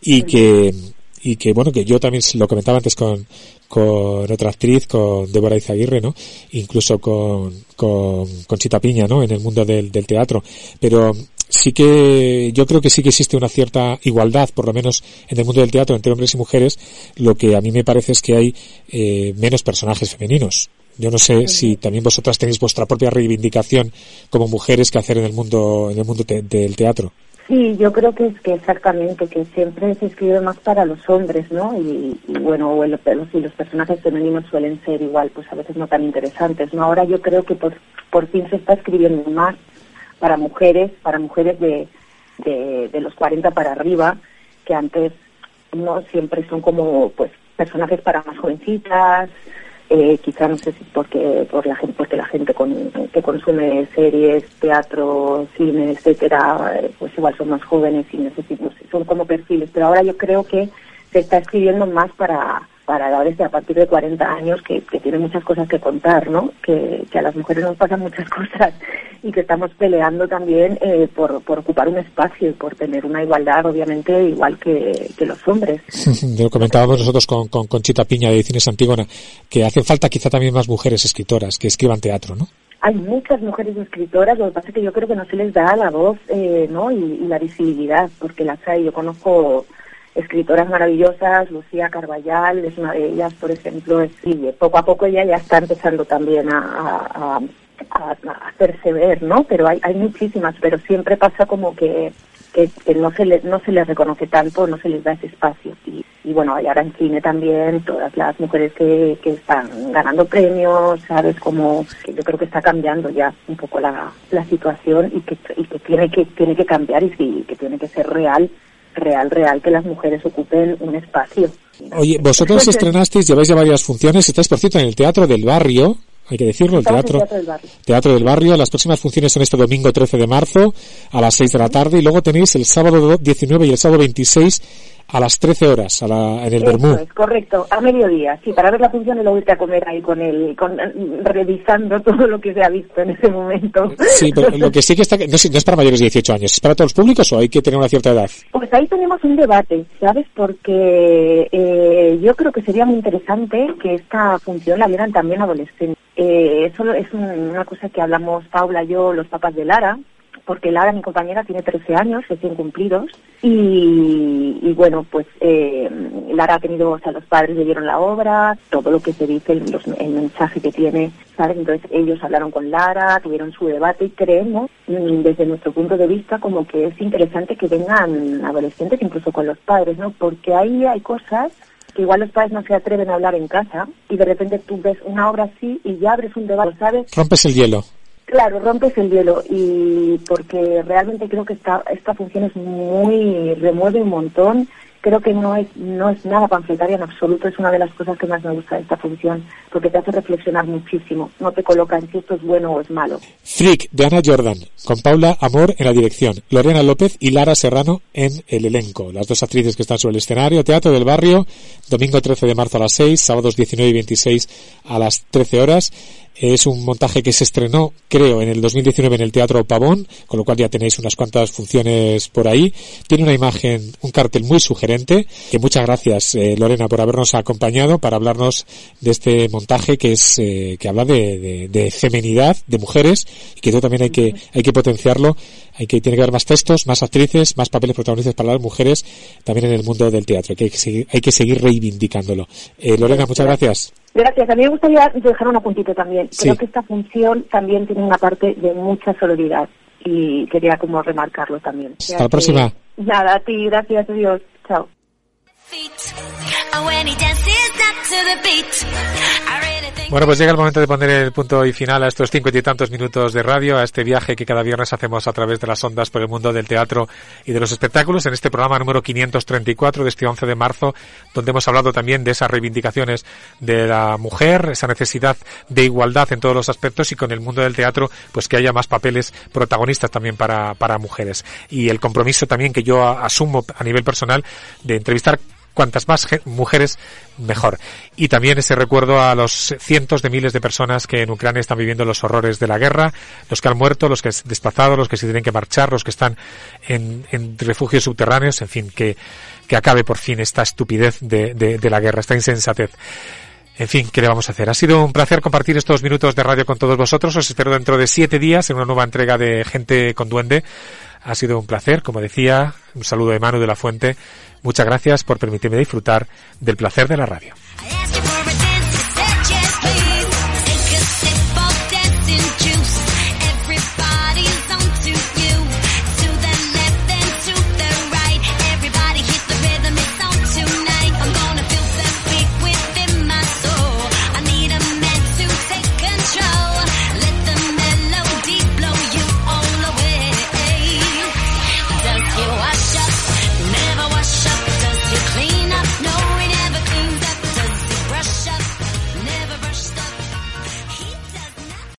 Speaker 3: y que, y que, bueno, que yo también lo comentaba antes con, con otra actriz, con Débora Izaguirre, ¿no? Incluso con, con, con Chita Piña, ¿no? En el mundo del, del teatro. Pero sí que, yo creo que sí que existe una cierta igualdad, por lo menos en el mundo del teatro, entre hombres y mujeres. Lo que a mí me parece es que hay eh, menos personajes femeninos. Yo no sé si también vosotras tenéis vuestra propia reivindicación como mujeres que hacer en el mundo, en el mundo te- del teatro.
Speaker 14: Sí, yo creo que es que exactamente, que siempre se escribe más para los hombres, ¿no? Y, y bueno, o el- y los personajes femeninos suelen ser igual, pues a veces no tan interesantes, ¿no? Ahora yo creo que por, por fin se está escribiendo más para mujeres, para mujeres de, de, los 40 para arriba, que antes no siempre son como, pues, personajes para más jovencitas, eh, quizá no sé si porque por la gente porque la gente con- que consume series teatro cine etcétera pues igual son más jóvenes y necesitan son como perfiles pero ahora yo creo que se está escribiendo más para para edades de a partir de 40 años que, que tienen muchas cosas que contar, ¿no? Que, que a las mujeres nos pasan muchas cosas y que estamos peleando también eh, por, por ocupar un espacio y por tener una igualdad, obviamente, igual que, que los hombres.
Speaker 3: Lo comentábamos nosotros con, con Conchita Piña de Ediciones Antígona, que hacen falta quizá también más mujeres escritoras que escriban teatro, ¿no?
Speaker 14: Hay muchas mujeres escritoras, lo que pasa es que yo creo que no se les da la voz eh, ¿no? y, y la visibilidad, porque las hay. Yo conozco escritoras maravillosas, Lucía Carballal es una de ellas, por ejemplo, es, y poco a poco ella ya está empezando también a, a, hacerse ver, ¿no? Pero hay, hay muchísimas, pero siempre pasa como que, que, que no se les no se les reconoce tanto, no se les da ese espacio. Y, y bueno, hay ahora en cine también todas las mujeres que, que están ganando premios, ¿sabes? Como que yo creo que está cambiando ya un poco la, la situación y que, y que tiene que tiene que cambiar y sí, que tiene que ser real real, real, que las mujeres ocupen un espacio.
Speaker 3: Oye, vosotros estrenasteis, lleváis ya varias funciones, estáis por cierto en el Teatro del Barrio, hay que decirlo, el Teatro
Speaker 14: del Barrio.
Speaker 3: teatro del Barrio. Las próximas funciones son este domingo 13 de marzo a las 6 de la tarde y luego tenéis el sábado 19 y el sábado 26 a las 13 horas a la, en el Bermú.
Speaker 14: es, correcto, a mediodía, sí, para ver la función y luego irte a comer ahí con el, con, revisando todo lo que se ha visto en ese momento.
Speaker 3: Sí, pero lo que sí que está, no, es- no es para mayores de 18 años, ¿es para todos los públicos o hay que tener una cierta edad?
Speaker 14: Pues ahí tenemos un debate, ¿sabes? Porque eh, yo creo que sería muy interesante que esta función la vieran también adolescentes. Eh, eso es un- una cosa que hablamos Paula, yo, los papás de Lara, porque Lara, mi compañera, tiene 13 años, recién cumplidos, y, y bueno, pues eh, Lara ha tenido, o sea, los padres le dieron la obra, todo lo que se dice, los- el mensaje que tiene, ¿sabes? Entonces ellos hablaron con Lara, tuvieron su debate y creemos, mm, desde nuestro punto de vista, como que es interesante que vengan adolescentes, incluso con los padres, ¿no? Porque ahí hay cosas que igual los padres no se atreven a hablar en casa y de repente tú ves una obra así y ya abres un debate, ¿sabes?
Speaker 3: Rompes el hielo.
Speaker 14: Claro, rompes el hielo y porque realmente creo que esta, esta función es muy, remueve un montón. Creo que no es, no es nada panfletaria en absoluto, es una de las cosas que más me gusta de esta función, porque te hace reflexionar muchísimo, no te coloca en si esto es bueno o es malo.
Speaker 3: Freak de Ana Jordan, con Paula Amor en la dirección, Lorena López y Lara Serrano en el elenco. Las dos actrices que están sobre el escenario, Teatro del Barrio, domingo 13 de marzo a las 6, sábados 19 y 26 a las 13 horas. Es un montaje que se estrenó, creo, en el 2019 en el Teatro Pavón, con lo cual ya tenéis unas cuantas funciones por ahí. Tiene una imagen, un cartel muy sugerente, que muchas gracias, eh, Lorena, por habernos acompañado para hablarnos de este montaje que es, eh, que habla de, de, de femenidad, de mujeres, y que eso también hay que, hay que potenciarlo. Hay que, tiene que haber más textos, más actrices, más papeles protagonistas para las mujeres, también en el mundo del teatro. Que hay que seguir, hay que seguir reivindicándolo. Eh, Lorena, muchas gracias.
Speaker 14: Gracias. A mí me gustaría dejar un apuntito también.
Speaker 3: Sí.
Speaker 14: Creo que esta función también tiene una parte de mucha solidaridad y quería como remarcarlo también. O sea
Speaker 3: Hasta la
Speaker 14: que-
Speaker 3: próxima.
Speaker 14: Nada, a ti, gracias, adiós. Chao.
Speaker 3: Bueno, pues llega el momento de poner el punto y final a estos cincuenta y tantos minutos de radio, a este viaje que cada viernes hacemos a través de las ondas por el mundo del teatro y de los espectáculos, en este programa número 534 de este 11 de marzo, donde hemos hablado también de esas reivindicaciones de la mujer, esa necesidad de igualdad en todos los aspectos y con el mundo del teatro, pues que haya más papeles protagonistas también para, para mujeres. Y el compromiso también que yo asumo a nivel personal de entrevistar cuantas más mujeres mejor. Y también ese recuerdo a los cientos de miles de personas que en Ucrania están viviendo los horrores de la guerra, los que han muerto, los que han desplazado, los que se tienen que marchar, los que están en, en refugios subterráneos, en fin, que, que acabe por fin esta estupidez de, de, de la guerra, esta insensatez. En fin, ¿qué le vamos a hacer? Ha sido un placer compartir estos minutos de radio con todos vosotros. Os espero dentro de siete días en una nueva entrega de Gente con Duende. Ha sido un placer, como decía. Un saludo de Manu de la Fuente. Muchas gracias por permitirme disfrutar del placer de la radio.